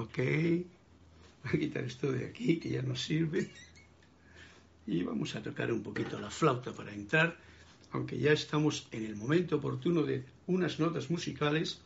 Ok. Voy a quitar esto de aquí que ya no sirve. Y vamos a tocar un poquito la flauta para entrar, aunque ya estamos en el momento oportuno de unas notas musicales.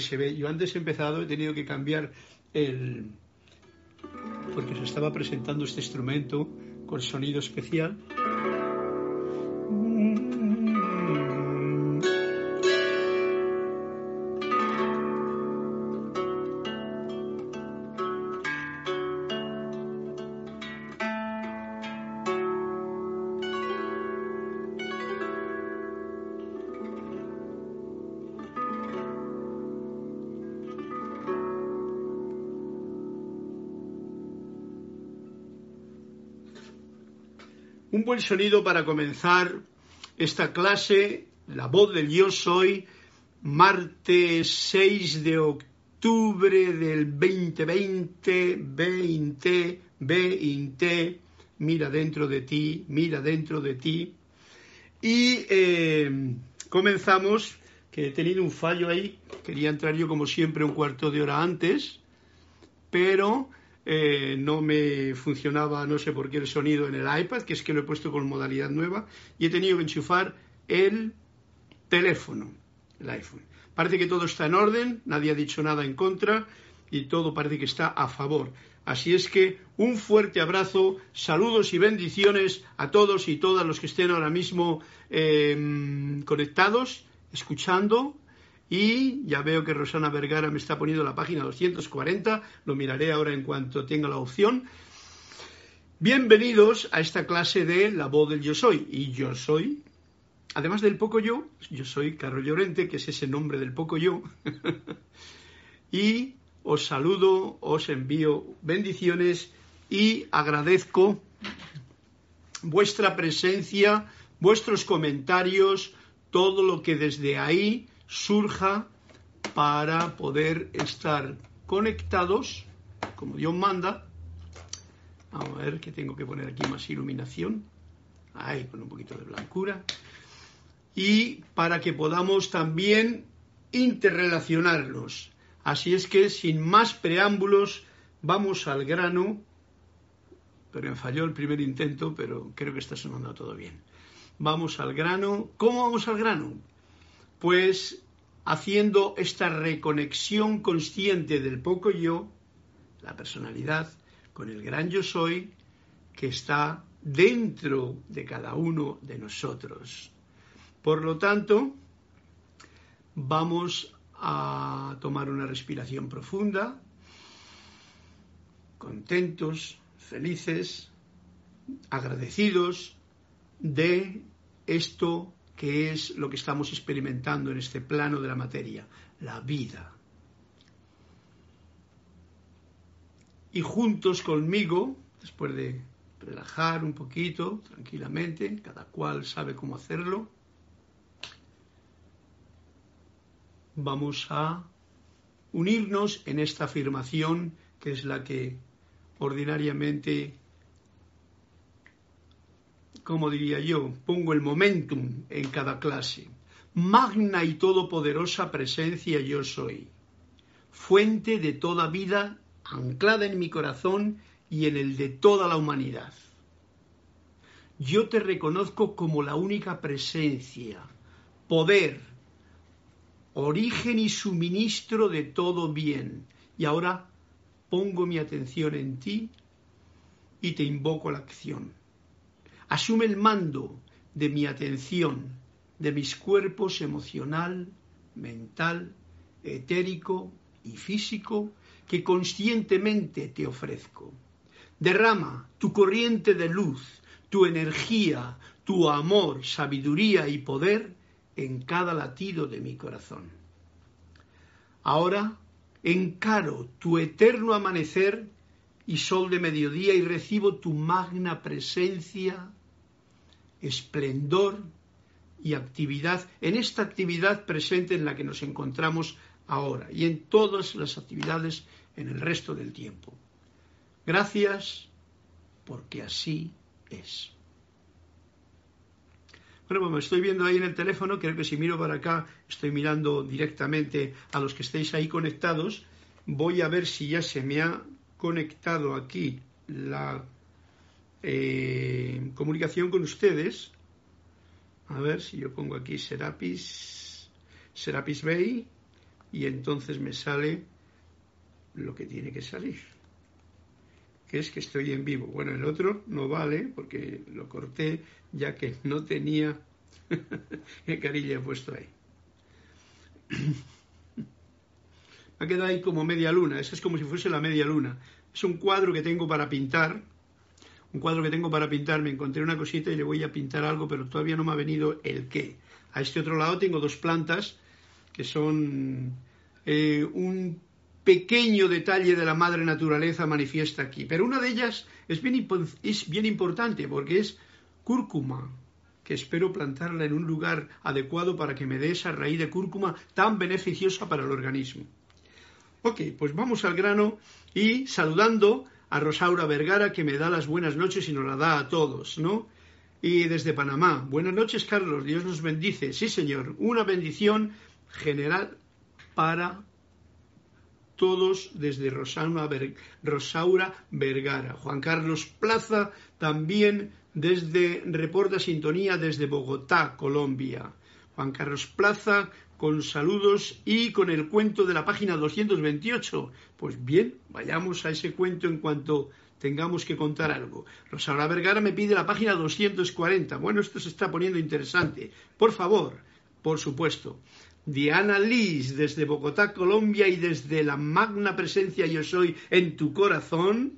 Yo antes he empezado, he tenido que cambiar el... porque se estaba presentando este instrumento con sonido especial. Buen sonido para comenzar esta clase, la voz del yo soy, martes 6 de octubre del 2020, 20, 20, mira dentro de ti, mira dentro de ti. Y eh, comenzamos, que he tenido un fallo ahí, quería entrar yo como siempre un cuarto de hora antes, pero eh, no me funcionaba, no sé por qué, el sonido en el iPad, que es que lo he puesto con modalidad nueva, y he tenido que enchufar el teléfono, el iPhone. Parece que todo está en orden, nadie ha dicho nada en contra y todo parece que está a favor. Así es que un fuerte abrazo, saludos y bendiciones a todos y todas los que estén ahora mismo eh, conectados, escuchando y ya veo que Rosana Vergara me está poniendo la página 240, lo miraré ahora en cuanto tenga la opción. Bienvenidos a esta clase de La voz del yo soy. Y yo soy, además del poco yo, yo soy Carlos Llorente, que es ese nombre del poco yo. y os saludo, os envío bendiciones y agradezco vuestra presencia, vuestros comentarios, todo lo que desde ahí surja para poder estar conectados, como Dios manda. Vamos a ver que tengo que poner aquí más iluminación. Ahí, con un poquito de blancura. Y para que podamos también interrelacionarlos. Así es que, sin más preámbulos, vamos al grano. Pero me falló el primer intento, pero creo que está sonando todo bien. Vamos al grano. ¿Cómo vamos al grano? Pues haciendo esta reconexión consciente del poco yo, la personalidad, con el gran yo soy, que está dentro de cada uno de nosotros. Por lo tanto, vamos a tomar una respiración profunda, contentos, felices, agradecidos de esto que es lo que estamos experimentando en este plano de la materia, la vida. Y juntos conmigo, después de relajar un poquito, tranquilamente, cada cual sabe cómo hacerlo, vamos a unirnos en esta afirmación que es la que ordinariamente como diría yo, pongo el momentum en cada clase. Magna y todopoderosa presencia yo soy, fuente de toda vida anclada en mi corazón y en el de toda la humanidad. Yo te reconozco como la única presencia, poder, origen y suministro de todo bien. Y ahora pongo mi atención en ti y te invoco a la acción asume el mando de mi atención, de mis cuerpos emocional, mental, etérico y físico que conscientemente te ofrezco. Derrama tu corriente de luz, tu energía, tu amor, sabiduría y poder en cada latido de mi corazón. Ahora encaro tu eterno amanecer y sol de mediodía y recibo tu magna presencia, esplendor y actividad, en esta actividad presente en la que nos encontramos ahora y en todas las actividades en el resto del tiempo. Gracias porque así es. Bueno, pues me estoy viendo ahí en el teléfono, creo que si miro para acá estoy mirando directamente a los que estéis ahí conectados. Voy a ver si ya se me ha conectado aquí la eh, comunicación con ustedes. A ver si yo pongo aquí Serapis, Serapis Bay y entonces me sale lo que tiene que salir, que es que estoy en vivo. Bueno, el otro no vale porque lo corté ya que no tenía el carilla puesto ahí. Me ha quedado ahí como media luna, eso es como si fuese la media luna. Es un cuadro que tengo para pintar, un cuadro que tengo para pintar, me encontré una cosita y le voy a pintar algo, pero todavía no me ha venido el qué. A este otro lado tengo dos plantas que son eh, un pequeño detalle de la madre naturaleza manifiesta aquí. Pero una de ellas es bien, es bien importante porque es cúrcuma, que espero plantarla en un lugar adecuado para que me dé esa raíz de cúrcuma tan beneficiosa para el organismo. Ok, pues vamos al grano y saludando a Rosaura Vergara que me da las buenas noches y nos la da a todos, ¿no? Y desde Panamá, buenas noches Carlos, Dios nos bendice. Sí señor, una bendición general para todos desde Rosaura Vergara. Juan Carlos Plaza también desde Reporta Sintonía desde Bogotá, Colombia. Juan Carlos Plaza con saludos y con el cuento de la página 228. Pues bien, vayamos a ese cuento en cuanto tengamos que contar algo. Rosaura Vergara me pide la página 240. Bueno, esto se está poniendo interesante. Por favor, por supuesto. Diana Liz desde Bogotá, Colombia y desde la magna presencia yo soy en tu corazón.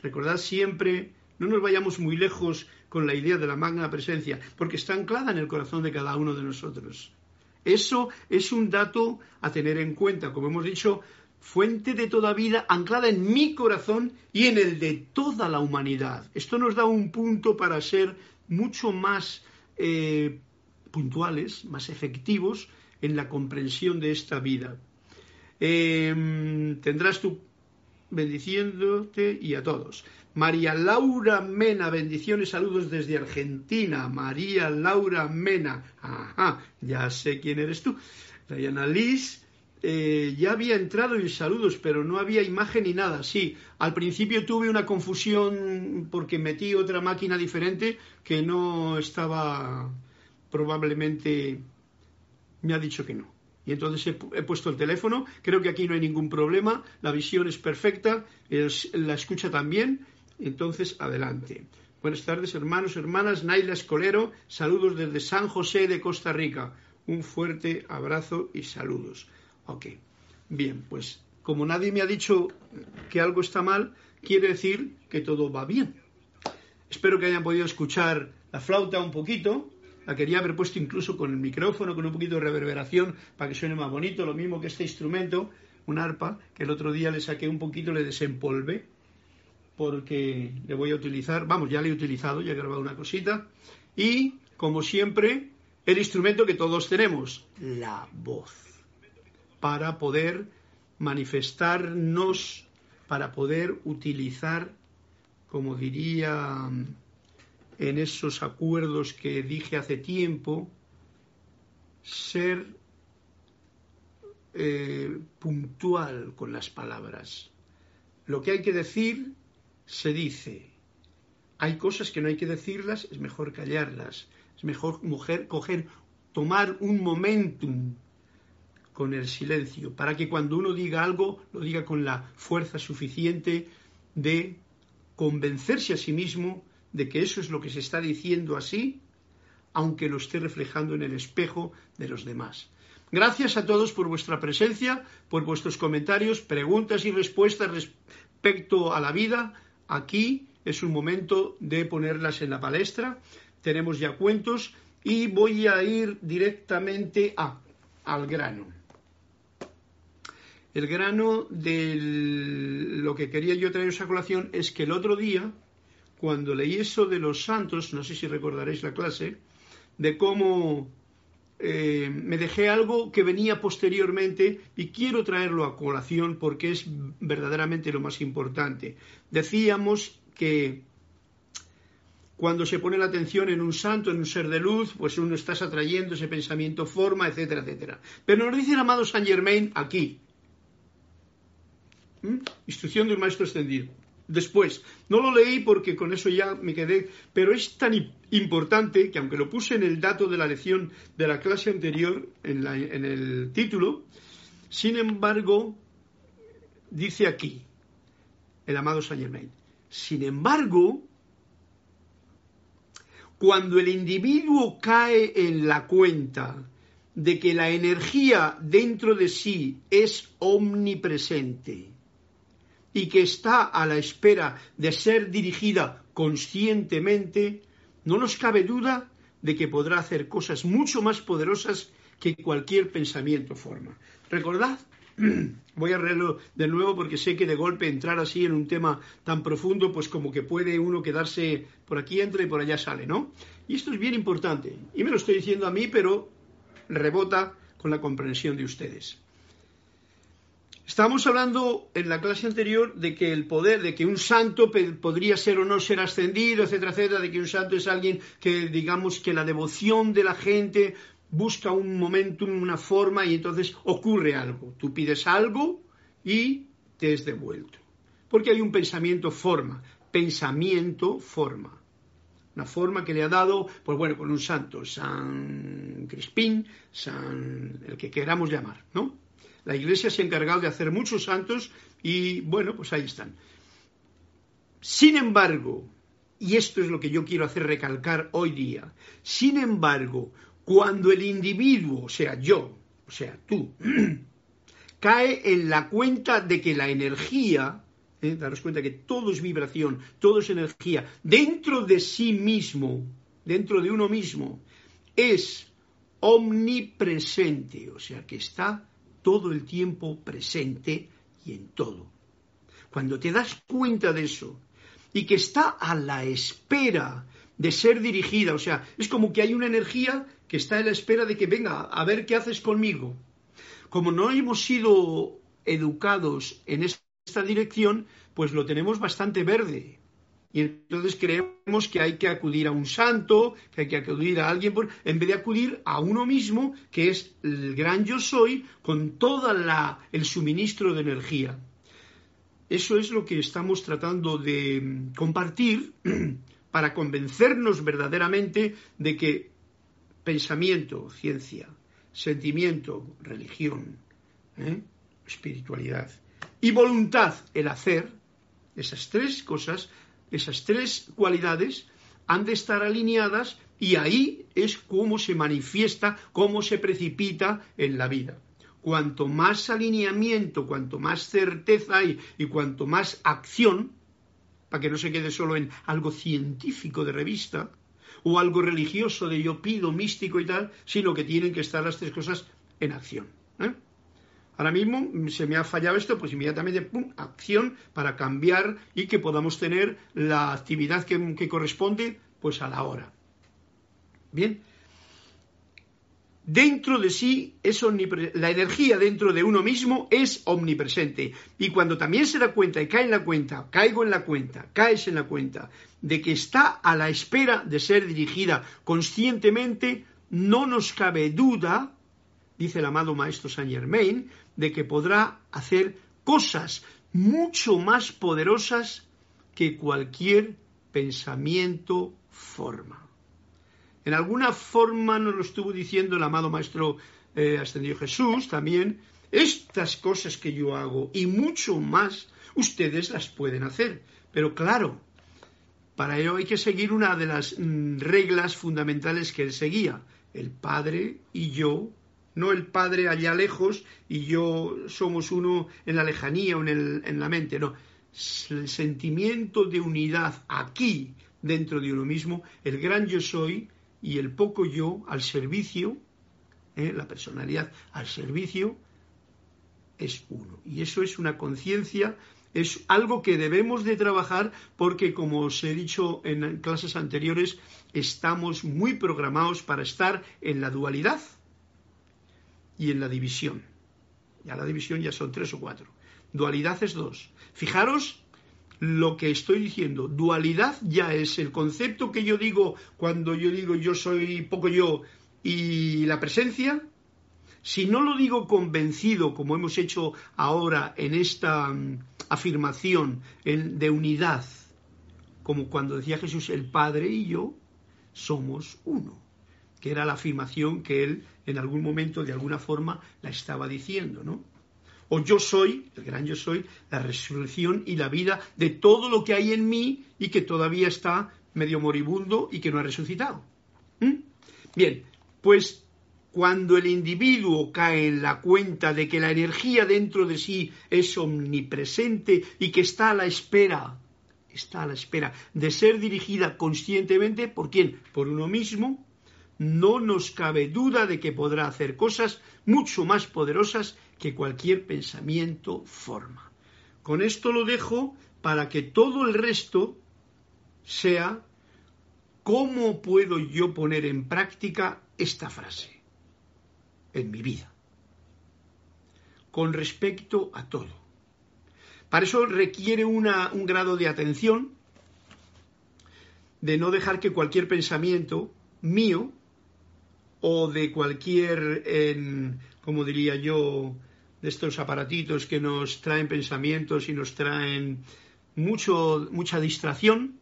Recordad siempre, no nos vayamos muy lejos con la idea de la magna presencia, porque está anclada en el corazón de cada uno de nosotros. Eso es un dato a tener en cuenta, como hemos dicho, fuente de toda vida, anclada en mi corazón y en el de toda la humanidad. Esto nos da un punto para ser mucho más eh, puntuales, más efectivos en la comprensión de esta vida. Em, tendrás tú bendiciéndote y a todos. María Laura Mena, bendiciones, saludos desde Argentina. María Laura Mena, ajá, ya sé quién eres tú. Diana Liz, eh, ya había entrado en saludos, pero no había imagen ni nada. Sí, al principio tuve una confusión porque metí otra máquina diferente que no estaba probablemente me ha dicho que no. Y entonces he, puesto el teléfono, creo que aquí no hay ningún problema, la visión es perfecta, la escucha también, entonces adelante. Buenas tardes hermanos, hermanas, Naila Escolero, saludos desde San José de Costa Rica. Un fuerte abrazo y saludos. Ok, bien, pues como nadie me ha dicho que algo está mal, quiere decir que todo va bien. Espero que hayan podido escuchar la flauta un poquito, la quería haber puesto incluso con el micrófono, con un poquito de reverberación para que suene más bonito, lo mismo que este instrumento, un arpa, que el otro día le saqué un poquito, le desempolvé, porque le voy a utilizar, vamos, ya le he utilizado, ya he grabado una cosita, y como siempre, el instrumento que todos tenemos, la voz, para poder manifestarnos, para poder utilizar, como diría en esos acuerdos que dije hace tiempo, ser eh, puntual con las palabras. Lo que hay que decir, se dice. Hay cosas que no hay que decirlas, es mejor callarlas. Es mejor mujer, coger, tomar un momentum con el silencio, para que cuando uno diga algo, lo diga con la fuerza suficiente de convencerse a sí mismo de que eso es lo que se está diciendo así, aunque lo esté reflejando en el espejo de los demás. Gracias a todos por vuestra presencia, por vuestros comentarios, preguntas y respuestas respecto a la vida. Aquí es un momento de ponerlas en la palestra. Tenemos ya cuentos y voy a ir directamente a, al grano. El grano de lo que quería yo traeros a colación es que el otro día, cuando leí eso de los santos, no sé si recordaréis la clase, de cómo eh, me dejé algo que venía posteriormente y quiero traerlo a colación porque es verdaderamente lo más importante. Decíamos que cuando se pone la atención en un santo, en un ser de luz, pues uno está atrayendo ese pensamiento, forma, etcétera, etcétera. Pero nos dice el amado Saint Germain aquí. ¿Mm? Instrucción de un maestro extendido. Después, no lo leí porque con eso ya me quedé, pero es tan importante que aunque lo puse en el dato de la lección de la clase anterior, en, en el título, sin embargo, dice aquí el amado Saint Germain. Sin embargo, cuando el individuo cae en la cuenta de que la energía dentro de sí es omnipresente y que está a la espera de ser dirigida conscientemente, no nos cabe duda de que podrá hacer cosas mucho más poderosas que cualquier pensamiento forma. Recordad voy a leerlo de nuevo porque sé que de golpe entrar así en un tema tan profundo, pues como que puede uno quedarse por aquí entra y por allá sale, ¿no? Y esto es bien importante. Y me lo estoy diciendo a mí, pero rebota con la comprensión de ustedes. Estábamos hablando en la clase anterior de que el poder, de que un santo podría ser o no ser ascendido, etcétera, etcétera, de que un santo es alguien que, digamos, que la devoción de la gente busca un momentum, una forma y entonces ocurre algo. Tú pides algo y te es devuelto. Porque hay un pensamiento forma, pensamiento forma. Una forma que le ha dado, pues bueno, con un santo, San Crispín, San el que queramos llamar, ¿no? La iglesia se ha encargado de hacer muchos santos y bueno, pues ahí están. Sin embargo, y esto es lo que yo quiero hacer recalcar hoy día, sin embargo, cuando el individuo, o sea, yo, o sea, tú, cae en la cuenta de que la energía, ¿eh? daros cuenta que todo es vibración, todo es energía, dentro de sí mismo, dentro de uno mismo, es omnipresente, o sea, que está todo el tiempo presente y en todo. Cuando te das cuenta de eso y que está a la espera de ser dirigida, o sea, es como que hay una energía que está en la espera de que venga a ver qué haces conmigo. Como no hemos sido educados en esta dirección, pues lo tenemos bastante verde. Y entonces creemos que hay que acudir a un santo, que hay que acudir a alguien, en vez de acudir a uno mismo, que es el gran yo soy, con todo el suministro de energía. Eso es lo que estamos tratando de compartir para convencernos verdaderamente de que pensamiento, ciencia, sentimiento, religión, ¿eh? espiritualidad y voluntad, el hacer, esas tres cosas, esas tres cualidades han de estar alineadas y ahí es cómo se manifiesta, cómo se precipita en la vida. Cuanto más alineamiento, cuanto más certeza hay y cuanto más acción, para que no se quede solo en algo científico de revista, o algo religioso de yo pido, místico y tal, sino que tienen que estar las tres cosas en acción. ¿eh? Ahora mismo se me ha fallado esto, pues inmediatamente, ¡pum!, acción para cambiar y que podamos tener la actividad que, que corresponde, pues a la hora. Bien, dentro de sí es la energía dentro de uno mismo es omnipresente. Y cuando también se da cuenta y cae en la cuenta, caigo en la cuenta, caes en la cuenta de que está a la espera de ser dirigida conscientemente, no nos cabe duda, dice el amado maestro Saint Germain, de que podrá hacer cosas mucho más poderosas que cualquier pensamiento forma. En alguna forma nos lo estuvo diciendo el amado Maestro eh, Ascendido Jesús también. Estas cosas que yo hago y mucho más, ustedes las pueden hacer. Pero claro, Para ello hay que seguir una de las mm, reglas fundamentales que él seguía. El Padre y yo, no el Padre allá lejos y yo somos uno en la lejanía o en, en la mente, no. El sentimiento de unidad aquí, dentro de uno mismo, el gran yo soy y el poco yo al servicio, ¿eh? la personalidad al servicio, es uno. Y eso es una conciencia, es algo que debemos de trabajar porque, como os he dicho en clases anteriores, estamos muy programados para estar en la dualidad y en la división. Ya la división ya son tres o cuatro. Dualidad es dos. Fijaros lo que estoy diciendo. Dualidad ya es el concepto que yo digo cuando yo digo yo soy poco yo y la presencia. Si no lo digo convencido, como hemos hecho ahora en esta mm, afirmación de unidad, como cuando decía Jesús, el Padre y yo somos uno, que era la afirmación que él en algún momento, de alguna forma, la estaba diciendo, ¿no? O yo soy, el gran yo soy, la resurrección y la vida de todo lo que hay en mí y que todavía está medio moribundo y que no ha resucitado. Bien, pues cuando el individuo cae en la cuenta de que la energía dentro de sí es omnipresente y que está a la espera, está a la espera de ser dirigida conscientemente, ¿por quién? Por uno mismo, no nos cabe duda de que podrá hacer cosas mucho más poderosas que cualquier pensamiento forma. Con esto lo dejo para que todo el resto sea cómo puedo yo poner en práctica esta frase en mi vida con respecto a todo. Para eso requiere una, un grado de atención, de no dejar que cualquier pensamiento mío o de cualquier, como diría yo, de estos aparatitos que nos traen pensamientos y nos traen mucho, mucha distracción,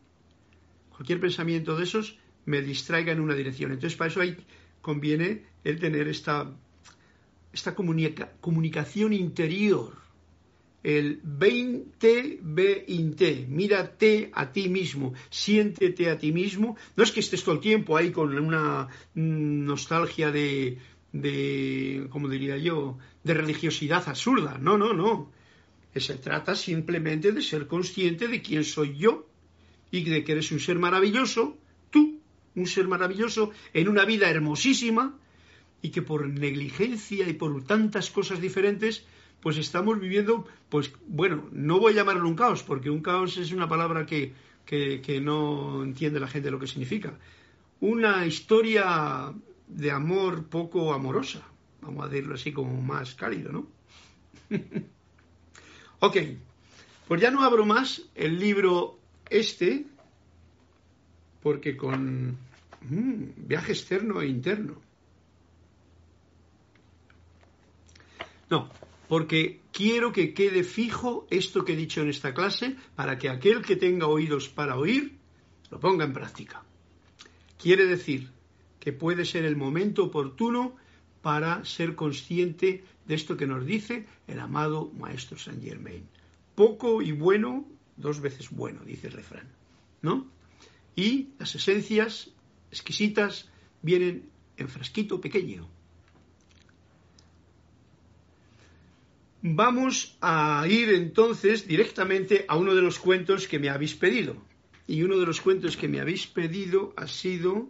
cualquier pensamiento de esos me distraiga en una dirección. Entonces, para eso hay, conviene el tener esta, esta comunicación interior, el 20 20, mírate a ti mismo, siéntete a ti mismo. No es que estés todo el tiempo ahí con una nostalgia de, de, como diría yo, de religiosidad absurda. No, no, no. Se trata simplemente de ser consciente de quién soy yo y de que eres un ser maravilloso, tú, un ser maravilloso, en una vida hermosísima y que por negligencia y por tantas cosas diferentes, pues estamos viviendo, pues bueno, no voy a llamarlo un caos, porque un caos es una palabra que, que, no entiende la gente lo que significa. Una historia de amor poco amorosa, vamos a decirlo así como más cálido, ¿no? ok, pues ya no abro más el libro este, porque con mm, viaje externo e interno. No, porque quiero que quede fijo esto que he dicho en esta clase para que aquel que tenga oídos para oír lo ponga en práctica. Quiere decir que puede ser el momento oportuno para ser consciente de esto que nos dice el amado Maestro Saint Germain. Poco y bueno, dos veces bueno, dice el refrán. ¿No? Y las esencias exquisitas vienen en frasquito pequeño. Vamos a ir entonces directamente a uno de los cuentos que me habéis pedido. Y uno de los cuentos que me habéis pedido ha sido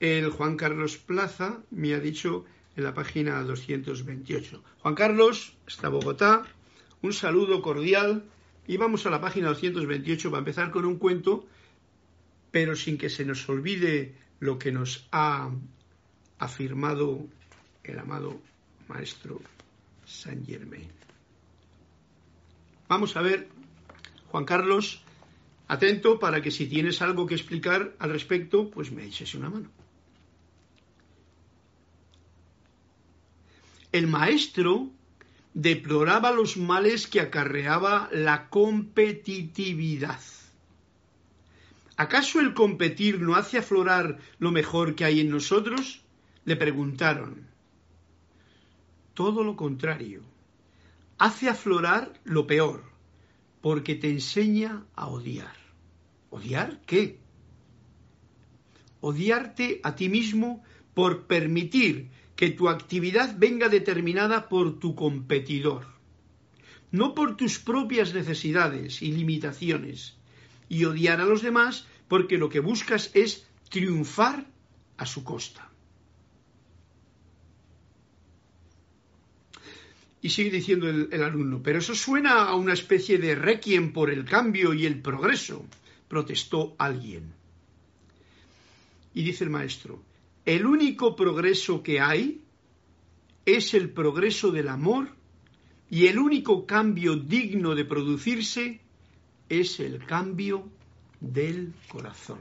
el Juan Carlos Plaza me ha dicho en la página 228. Juan Carlos, está Bogotá, un saludo cordial y vamos a la página 228 para empezar con un cuento, pero sin que se nos olvide lo que nos ha afirmado el amado maestro Saint Germain. Vamos a ver, Juan Carlos, atento para que si tienes algo que explicar al respecto, pues me eches una mano. El maestro deploraba los males que acarreaba la competitividad. ¿Acaso el competir no hace aflorar lo mejor que hay en nosotros? Le preguntaron. Todo lo contrario. Hace aflorar lo peor, porque te enseña a odiar. ¿Odiar qué? Odiarte a ti mismo por permitir que tu actividad venga determinada por tu competidor, no por tus propias necesidades y limitaciones, y odiar a los demás porque lo que buscas es triunfar a su costa. Y sigue diciendo el, alumno, pero eso suena a una especie de requiem por el cambio y el progreso, protestó alguien. Y dice el maestro, el único progreso que hay es el progreso del amor y el único cambio digno de producirse es el cambio del corazón.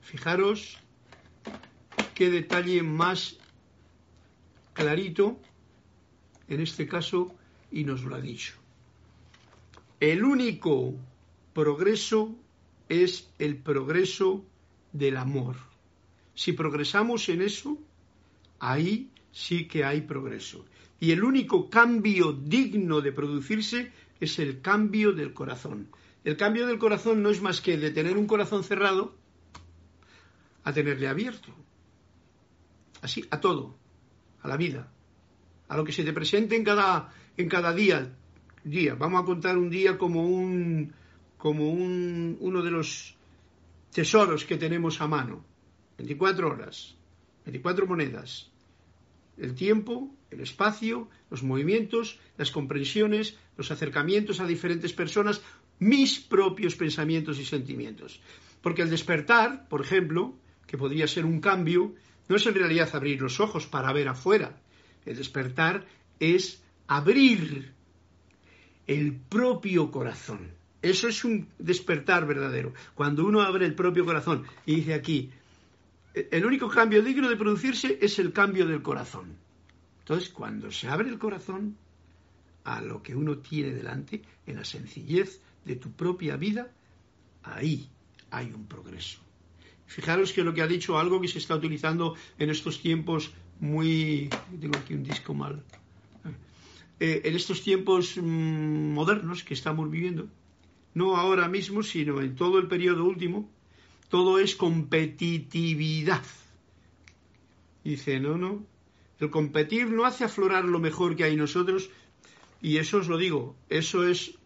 Fijaros qué detalle más clarito en este caso y nos lo ha dicho. El único progreso es el progreso del amor. Si progresamos en eso, ahí sí que hay progreso. Y el único cambio digno de producirse es el cambio del corazón. El cambio del corazón no es más que de tener un corazón cerrado a tenerle abierto. Así, a todo, a la vida, a lo que se te presente en cada, en cada día, día. Vamos a contar un día como un como un, uno de los tesoros que tenemos a mano. 24 horas, 24 monedas. El tiempo, el espacio, los movimientos, las comprensiones, los acercamientos a diferentes personas, mis propios pensamientos y sentimientos. Porque el despertar, por ejemplo, que podría ser un cambio, no es en realidad abrir los ojos para ver afuera, el despertar es abrir el propio corazón. Eso es un despertar verdadero. Cuando uno abre el propio corazón y dice aquí, el único cambio digno de producirse es el cambio del corazón. Entonces, cuando se abre el corazón a lo que uno tiene delante, en la sencillez de tu propia vida, ahí hay un progreso. Fijaros que lo que ha dicho algo que se está utilizando en estos tiempos muy... Tengo aquí un disco mal. Eh, en estos tiempos mm, modernos que estamos viviendo, no ahora mismo, sino en todo el periodo último, todo es competitividad. Dice, no, no, el competir no hace aflorar lo mejor que hay nosotros, y eso os lo digo, eso es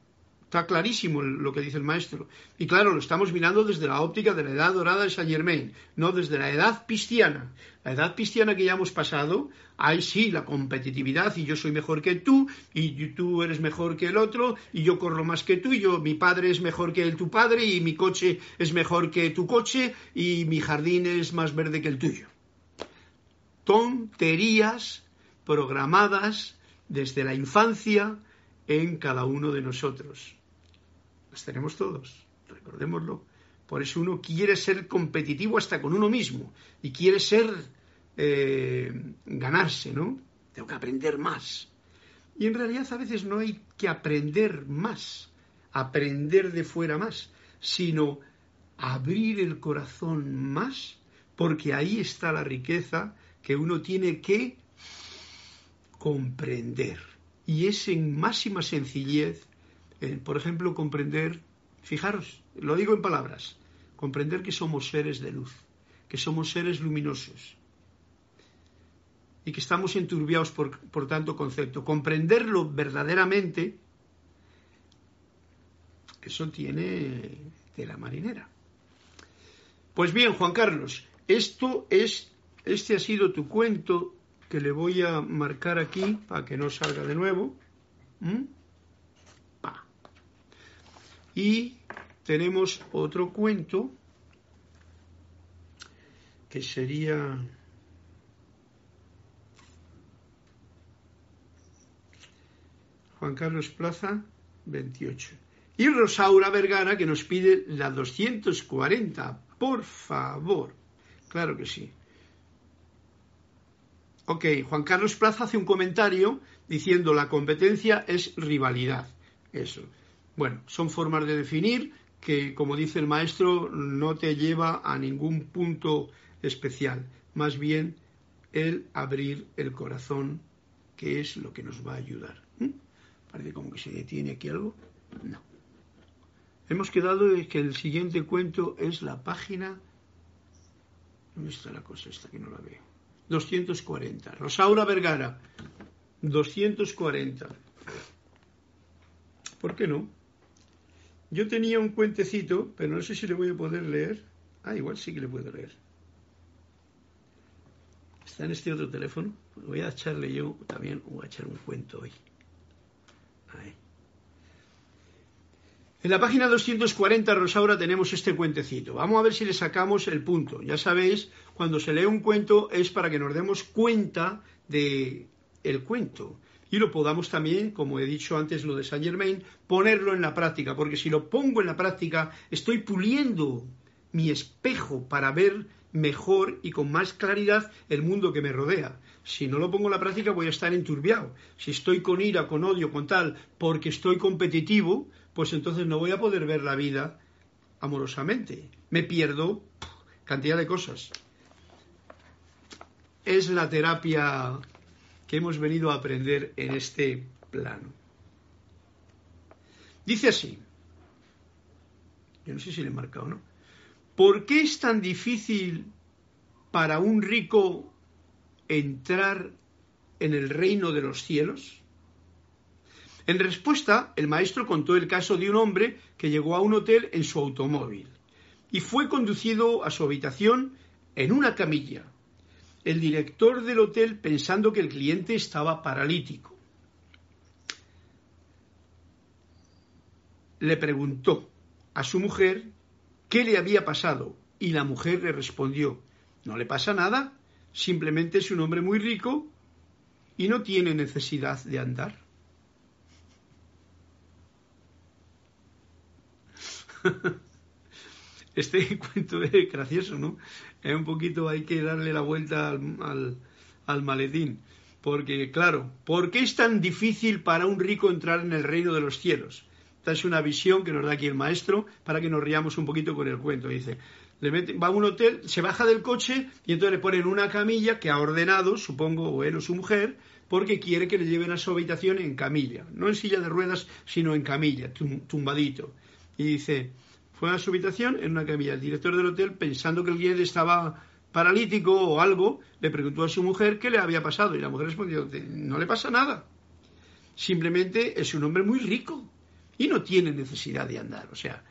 Está clarísimo lo que dice el maestro. Y claro, lo estamos mirando desde la óptica de la edad dorada de Saint Germain, no desde la edad cristiana. La edad cristiana que ya hemos pasado, hay sí la competitividad y yo soy mejor que tú y tú eres mejor que el otro y yo corro más que tú y yo, mi padre es mejor que el, tu padre y mi coche es mejor que tu coche y mi jardín es más verde que el tuyo. Tonterías programadas desde la infancia en cada uno de nosotros tenemos todos, recordémoslo. Por eso uno quiere ser competitivo hasta con uno mismo y quiere ser, eh, ganarse, ¿no? Tengo que aprender más. Y en realidad a veces no hay que aprender más, aprender de fuera más, sino abrir el corazón más, porque ahí está la riqueza que uno tiene que comprender. Y es en máxima sencillez por ejemplo, comprender, fijaros, lo digo en palabras, comprender que somos seres de luz, que somos seres luminosos y que estamos enturbiados por, por tanto concepto. Comprenderlo verdaderamente, eso tiene de la marinera. Pues bien, Juan Carlos, esto es, este ha sido tu cuento que le voy a marcar aquí para que no salga de nuevo. Y tenemos otro cuento que sería Juan Carlos Plaza, 28. Y Rosaura Vergara que nos pide la 240, por favor. Claro que sí. Ok, Juan Carlos Plaza hace un comentario diciendo la competencia es rivalidad. Eso. Bueno, son formas de definir que, como dice el maestro, no te lleva a ningún punto especial, más bien el abrir el corazón, que es lo que nos va a ayudar. ¿Mm? Parece como que se detiene aquí algo. No. Hemos quedado de que el siguiente cuento es la página. ¿Dónde está la cosa esta que no la veo? 240. Rosaura Vergara. 240. ¿Por qué no? Yo tenía un cuentecito, pero no sé si le voy a poder leer. Ah, igual sí que le puedo leer. Está en este otro teléfono. Voy a echarle yo también, voy a echar un cuento hoy. Ahí. En la página 240, Rosaura, tenemos este cuentecito. Vamos a ver si le sacamos el punto. Ya sabéis, cuando se lee un cuento es para que nos demos cuenta de el cuento y lo podamos también, como he dicho antes lo de Saint Germain, ponerlo en la práctica, porque si lo pongo en la práctica estoy puliendo mi espejo para ver mejor y con más claridad el mundo que me rodea. Si no lo pongo en la práctica voy a estar enturbiado. Si estoy con ira, con odio, con tal, porque estoy competitivo, pues entonces no voy a poder ver la vida amorosamente. Me pierdo cantidad de cosas. Es la terapia que hemos venido a aprender en este plano. Dice así, yo no sé si le he marcado o no, ¿por qué es tan difícil para un rico entrar en el reino de los cielos? En respuesta, el maestro contó el caso de un hombre que llegó a un hotel en su automóvil y fue conducido a su habitación en una camilla. El director del hotel pensando que el cliente estaba paralítico. Le preguntó a su mujer qué le había pasado y la mujer le respondió, no le pasa nada, simplemente es un hombre muy rico y no tiene necesidad de andar. este cuento es gracioso, ¿no? Es un poquito, hay que darle la vuelta al, maletín. Porque, claro, ¿por qué es tan difícil para un rico entrar en el reino de los cielos? Esta es una visión que nos da aquí el maestro para que nos riamos un poquito con el cuento. Dice, va a un hotel, se baja del coche y entonces le ponen una camilla que ha ordenado, supongo, o él o su mujer, porque quiere que le lleven a su habitación en camilla. No en silla de ruedas, sino en camilla, tumbadito. Y dice, fue a su habitación en una camilla. El director del hotel, pensando que el guía estaba paralítico o algo, le preguntó a su mujer qué le había pasado. Y la mujer respondió, no le pasa nada. Simplemente es un hombre muy rico y no tiene necesidad de andar. O sea,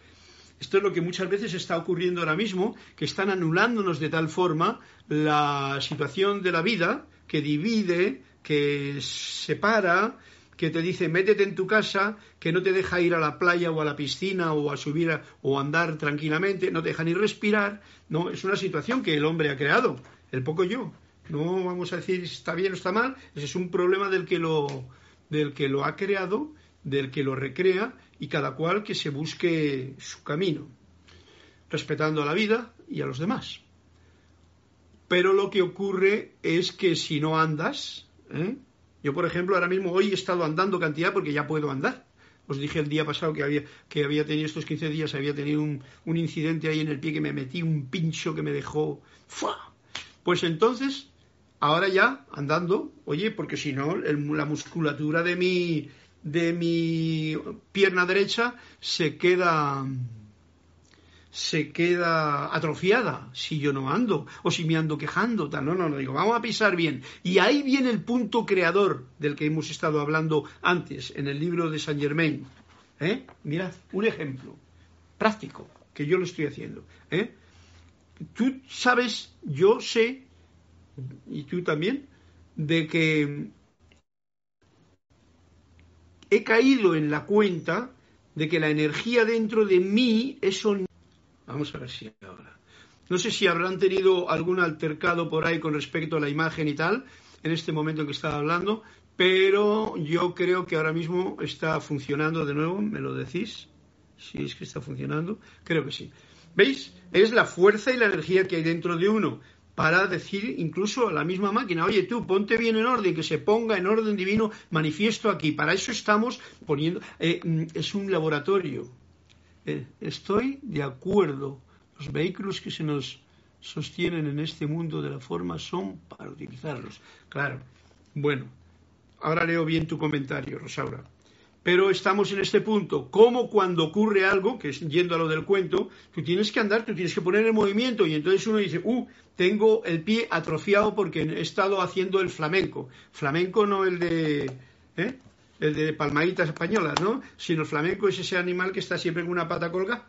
esto es lo que muchas veces está ocurriendo ahora mismo, que están anulándonos de tal forma la situación de la vida que divide, que separa, que te dice métete en tu casa, que no te deja ir a la playa o a la piscina o a subir o andar tranquilamente, no te deja ni respirar, no, es una situación que el hombre ha creado, el poco yo. No vamos a decir está bien o está mal, ese es un problema del que lo del que lo ha creado, del que lo recrea y cada cual que se busque su camino, respetando a la vida y a los demás. Pero lo que ocurre es que si no andas, ¿eh? Yo, por ejemplo, ahora mismo hoy he estado andando cantidad porque ya puedo andar. Os dije el día pasado que había, que había tenido estos 15 días, había tenido un, incidente ahí en el pie que me metí, un pincho que me dejó. ¡fua! Pues entonces, ahora ya andando, oye, porque si no, la musculatura de mi, de mi pierna derecha se queda se queda atrofiada si yo no ando o si me ando quejando. Tal. No, no, no, digo, vamos a pisar bien. Y ahí viene el punto creador del que hemos estado hablando antes en el libro de Saint Germain. ¿Eh? Mirad, un ejemplo práctico que yo lo estoy haciendo. ¿eh? Tú sabes, yo sé, y tú también, de que he caído en la cuenta de que la energía dentro de mí es Vamos a ver si ahora. No sé si habrán tenido algún altercado por ahí con respecto a la imagen y tal, en este momento en que estaba hablando, pero yo creo que ahora mismo está funcionando de nuevo, ¿me lo decís? Si es que está funcionando, creo que sí. ¿Veis? Es la fuerza y la energía que hay dentro de uno para decir incluso a la misma máquina, oye tú, ponte bien en orden, que se ponga en orden divino manifiesto aquí. Para eso estamos poniendo, eh, mm, es un laboratorio, estoy de acuerdo. Los vehículos que se nos sostienen en este mundo de la forma son para utilizarlos. Claro. Bueno, ahora leo bien tu comentario, Rosaura. pero estamos en este punto. Como cuando ocurre algo, que es yendo a lo del cuento, tú tienes que andar, tú tienes que poner en movimiento y entonces uno dice, uh, tengo el pie atrofiado porque he estado haciendo el flamenco. Flamenco no el de... ¿eh? El de palmaditas españolas, ¿no? Sino el flamenco es ese animal que está siempre con una pata colgada.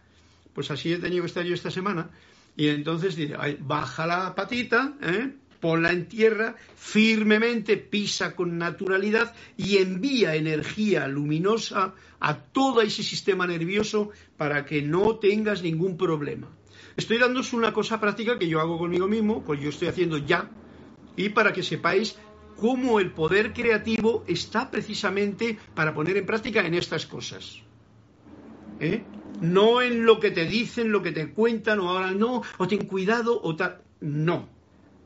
Pues así he tenido que estar yo esta semana. Y entonces dice, baja la patita, ¿eh? ponla en tierra firmemente, pisa con naturalidad y envía energía luminosa a todo ese sistema nervioso para que no tengas ningún problema. Estoy dándos una cosa práctica que yo hago conmigo mismo, pues yo estoy haciendo ya, y para que sepáis cómo el poder creativo está precisamente para poner en práctica en estas cosas. ¿Eh? No en lo que te dicen, lo que te cuentan, o ahora no, o ten cuidado, o tal. No.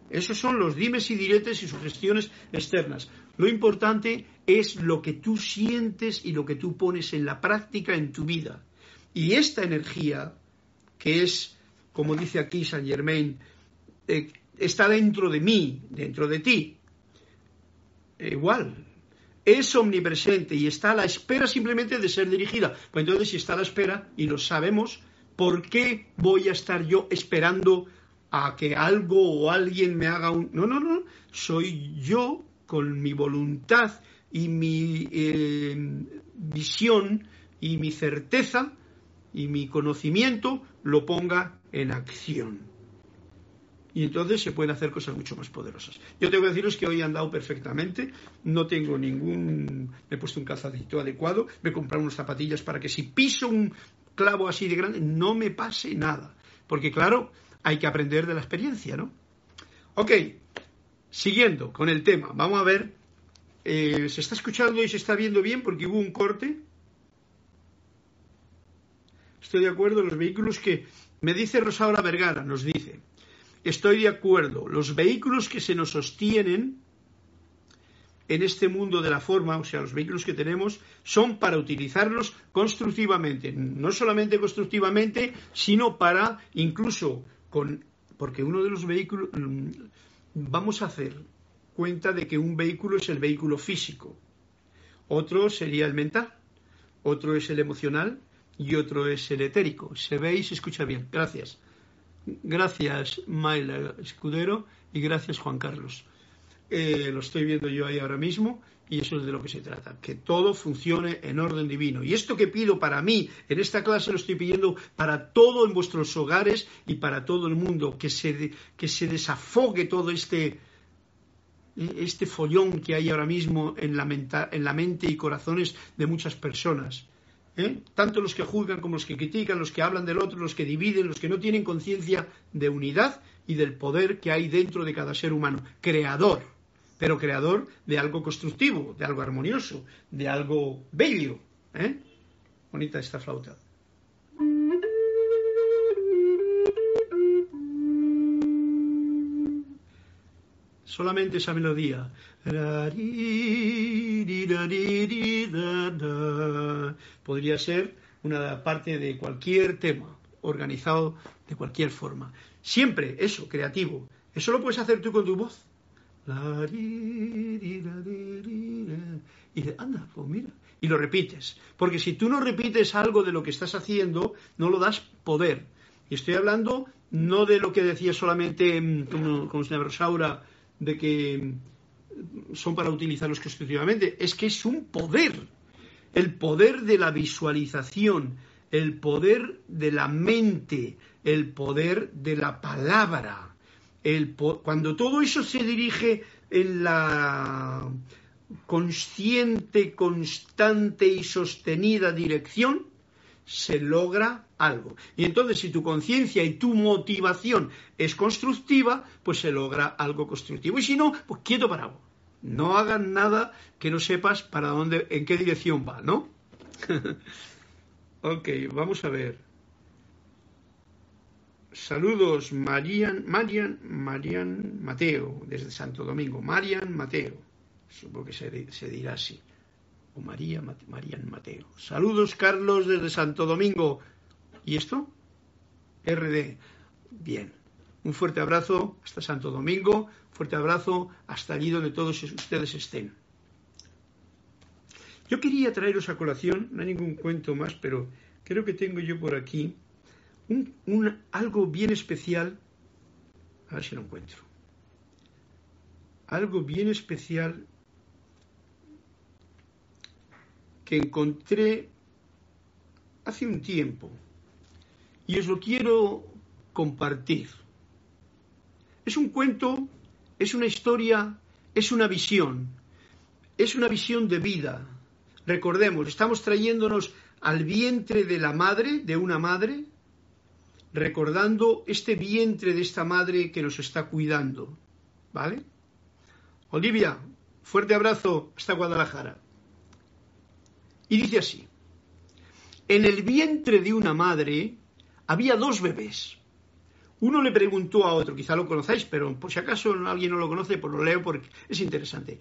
Esos son los dimes y diretes y sugestiones externas. Lo importante es lo que tú sientes y lo que tú pones en la práctica en tu vida. Y esta energía, que es, como dice aquí Saint Germain, eh, está dentro de mí, dentro de ti. Igual, es omnipresente y está a la espera simplemente de ser dirigida. Pues entonces, si está a la espera y lo sabemos, ¿por qué voy a estar yo esperando a que algo o alguien me haga un... No, no, no, soy yo con mi voluntad y mi eh, visión y mi certeza y mi conocimiento lo ponga en acción. Y entonces se pueden hacer cosas mucho más poderosas. Yo tengo que deciros que hoy he andado perfectamente, no tengo ningún... Me he puesto un calzadito adecuado, me he comprado unas zapatillas para que si piso un clavo así de grande no me pase nada. Porque claro, hay que aprender de la experiencia, ¿no? Ok, siguiendo con el tema, vamos a ver, eh, ¿se está escuchando y se está viendo bien porque hubo un corte? Estoy de acuerdo, los vehículos que... Me dice Rosaura Vergara, nos dice, estoy de acuerdo, los vehículos que se nos sostienen en este mundo de la forma, o sea, los vehículos que tenemos, son para utilizarlos constructivamente, no solamente constructivamente, sino para incluso porque uno de los vehículos, mm, vamos a hacer cuenta de que un vehículo es el vehículo físico, otro sería el mental, otro es el emocional y otro es el etérico. ¿Se ve y se escucha bien? Gracias. Gracias, Mayla Escudero, y gracias, Juan Carlos. Eh, lo estoy viendo yo ahí ahora mismo y eso es de lo que se trata, que todo funcione en orden divino. Y esto que pido para mí en esta clase lo estoy pidiendo para todo en vuestros hogares y para todo el mundo, que se, que se desafogue todo este, este follón que hay ahora mismo en la, en la mente y corazones de muchas personas. ¿Eh? Tanto los que juzgan como los que critican, los que hablan del otro, los que dividen, los que no tienen conciencia de unidad y del poder que hay dentro de cada ser humano, creador pero creador de algo constructivo, de algo armonioso, de algo bello. ¿eh? Bonita esta flauta. Solamente esa melodía. Podría ser una parte de cualquier tema, organizado de cualquier forma. Siempre eso, creativo. Eso lo puedes hacer tú con tu voz. Y anda, pues mira. Y lo repites. Porque si tú no repites algo de lo que estás haciendo, no lo das poder. Y estoy hablando no de lo que decía solamente, mm, como, como Rosaura, de que mm, son para utilizarlos constructivamente. Es que es un poder. El poder de la visualización, el poder de la mente, el poder de la palabra cuando todo eso se dirige en la consciente, constante y sostenida dirección, se logra algo. Y entonces si tu conciencia y tu motivación es constructiva, pues se logra algo constructivo. Y si no, pues quieto parado. No hagan nada que no sepas para dónde, en qué dirección va, ¿no? ok, vamos a ver. Saludos, Marian, Marian, Marian Mateo, desde Santo Domingo. Marian Mateo, supongo que se, dirá así. O María, Marian Mateo. Saludos, Carlos, desde Santo Domingo. ¿Y esto? RD. Bien. Un fuerte abrazo hasta Santo Domingo. Fuerte abrazo hasta allí donde todos ustedes estén. Yo quería traeros a colación, no hay ningún cuento más, pero creo que tengo yo por aquí un, algo bien especial. A ver si lo encuentro. Algo bien especial que encontré hace un tiempo y os lo quiero compartir. Es un cuento, es una historia, es una visión, es una visión de vida. Recordemos, estamos trayéndonos al vientre de la madre, de una madre, recordando este vientre de esta madre que nos está cuidando. ¿Vale? Olivia, fuerte abrazo hasta Guadalajara. Y dice así, en el vientre de una madre había dos bebés. Uno le preguntó a otro, quizá lo conocéis, pero por si acaso alguien no lo conoce, pues lo leo porque es interesante.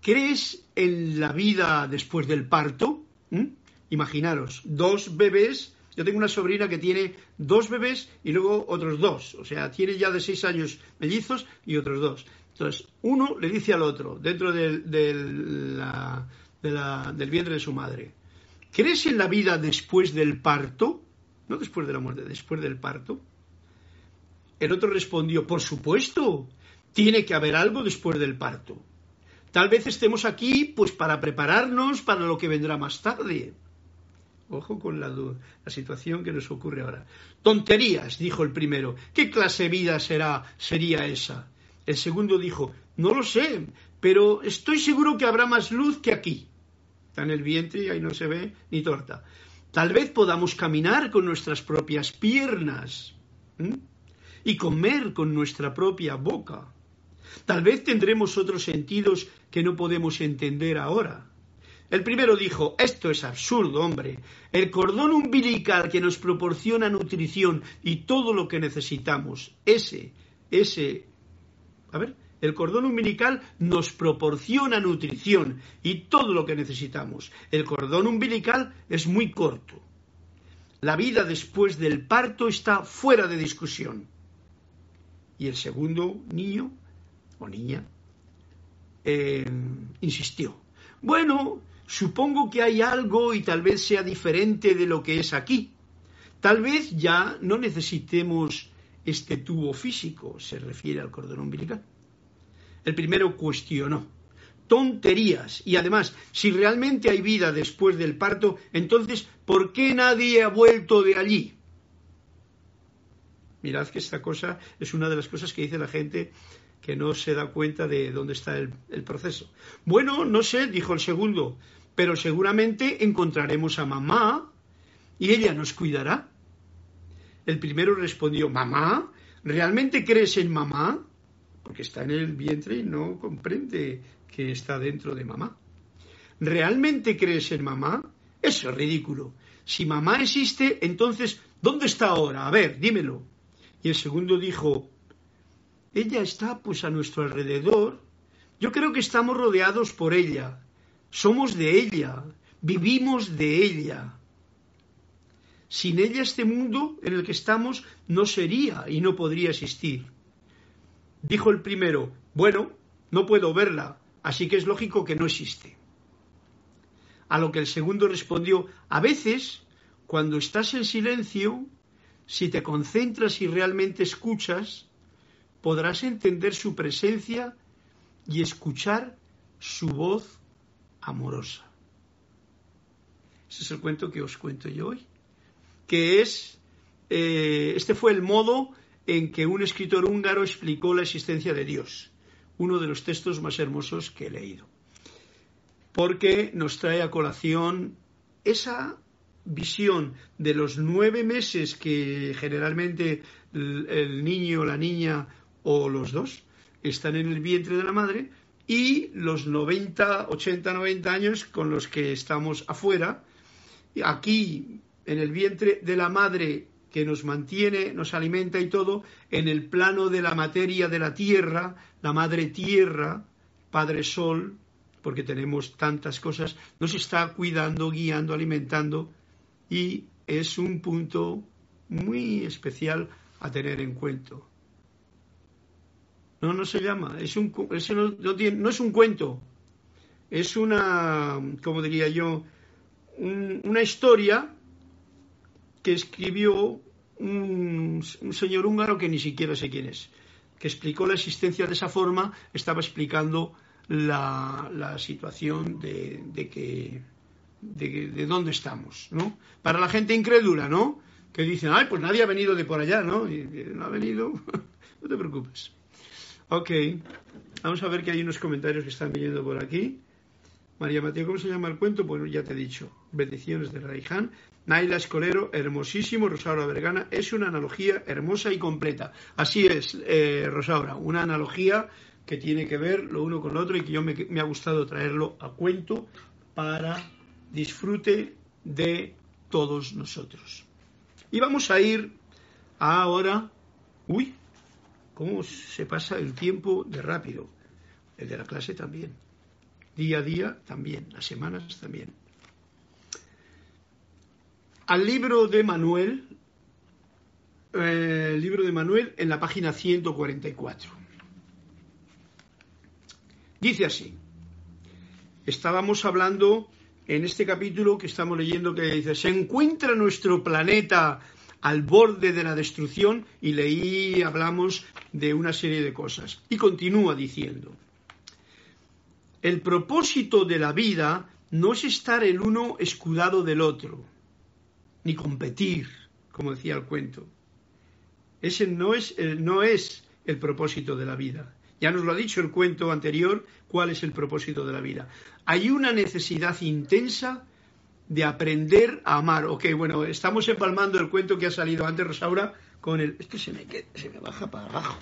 ¿Crees en la vida después del parto? ¿Mm? Imaginaros, dos bebés. Yo tengo una sobrina que tiene dos bebés y luego otros dos. O sea, tiene ya de seis años mellizos y otros dos. Entonces, uno le dice al otro, dentro del, del vientre de su madre, ¿crees en la vida después del parto? No después de la muerte, después del parto. El otro respondió, por supuesto, tiene que haber algo después del parto. Tal vez estemos aquí pues para prepararnos para lo que vendrá más tarde. Ojo con la, la, situación que nos ocurre ahora. Tonterías, dijo el primero. ¿Qué clase de vida será, sería esa? El segundo dijo, no lo sé, pero estoy seguro que habrá más luz que aquí. Está en el vientre y ahí no se ve ni torta. Tal vez podamos caminar con nuestras propias piernas y comer con nuestra propia boca. Tal vez tendremos otros sentidos que no podemos entender ahora. El primero dijo, esto es absurdo, hombre. El cordón umbilical que nos proporciona nutrición y todo lo que necesitamos, ese, ese, a ver, el cordón umbilical nos proporciona nutrición y todo lo que necesitamos. El cordón umbilical es muy corto. La vida después del parto está fuera de discusión. Y el segundo niño o niña eh, insistió. Bueno, supongo que hay algo y tal vez sea diferente de lo que es aquí. Tal vez ya no necesitemos este tubo físico, se refiere al cordón umbilical. El primero cuestionó. Tonterías. Y además, si realmente hay vida después del parto, entonces, ¿por qué nadie ha vuelto de allí? Mirad que esta cosa es una de las cosas que dice la gente que no se da cuenta de dónde está el, proceso. Bueno, no sé, dijo el segundo, pero seguramente encontraremos a mamá y ella nos cuidará. El primero respondió, mamá, ¿realmente crees en mamá? Porque está en el vientre y no comprende que está dentro de mamá. ¿Realmente crees en mamá? Eso es ridículo. Si mamá existe, entonces, ¿dónde está ahora? A ver, dímelo. Y el segundo dijo, ella está pues a nuestro alrededor. Yo creo que estamos rodeados por ella. Somos de ella. Vivimos de ella. Sin ella este mundo en el que estamos no sería y no podría existir. Dijo el primero, bueno, no puedo verla, así que es lógico que no existe. A lo que el segundo respondió, a veces, cuando estás en silencio, si te concentras y realmente escuchas, podrás entender su presencia y escuchar su voz amorosa. Ese es el cuento que os cuento yo hoy, que es, eh, este fue el modo en que un escritor húngaro explicó la existencia de Dios, uno de los textos más hermosos que he leído, porque nos trae a colación esa visión de los nueve meses que generalmente el niño, la niña o los dos están en el vientre de la madre y los 90, 80, 90 años con los que estamos afuera, aquí en el vientre de la madre que nos mantiene, nos alimenta y todo, en el plano de la materia de la tierra, la madre tierra, Padre Sol, porque tenemos tantas cosas, nos está cuidando, guiando, alimentando y es un punto muy especial a tener en cuenta. No, no se llama, es un, no, es un cuento, es una, como diría yo, una historia que escribió un, señor húngaro que ni siquiera sé quién es, que explicó la existencia de esa forma, estaba explicando la, situación de, que de, dónde estamos, ¿no? Para la gente incrédula, ¿no? Que dicen, ay, pues nadie ha venido de por allá, ¿no? Y, no ha venido, no te preocupes. Ok, vamos a ver que hay unos comentarios que están viniendo por aquí. María Mateo, ¿cómo se llama el cuento? Pues ya te he dicho, bendiciones de Raiján. Naila Escolero, hermosísimo, Rosaura Vergana, es una analogía hermosa y completa. Así es, eh, Rosaura, una analogía que tiene que ver lo uno con lo otro y que yo me, me ha gustado traerlo a cuento para disfrute de todos nosotros. Y vamos a ir ahora, uy, cómo se pasa el tiempo de rápido, el de la clase también, día a día también, las semanas también. Al libro de Manuel, eh, libro de Manuel en la página 144. Dice así, estábamos hablando en este capítulo que estamos leyendo que dice, se encuentra nuestro planeta al borde de la destrucción y leí, hablamos de una serie de cosas. Y continúa diciendo, el propósito de la vida no es estar el uno escudado del otro, ni competir, como decía el cuento. Ese no es, no es el propósito de la vida. Ya nos lo ha dicho el cuento anterior, cuál es el propósito de la vida. Hay una necesidad intensa de aprender a amar. Ok, bueno, estamos empalmando el cuento que ha salido antes, Rosaura, con el... Es que se me, se me baja para abajo.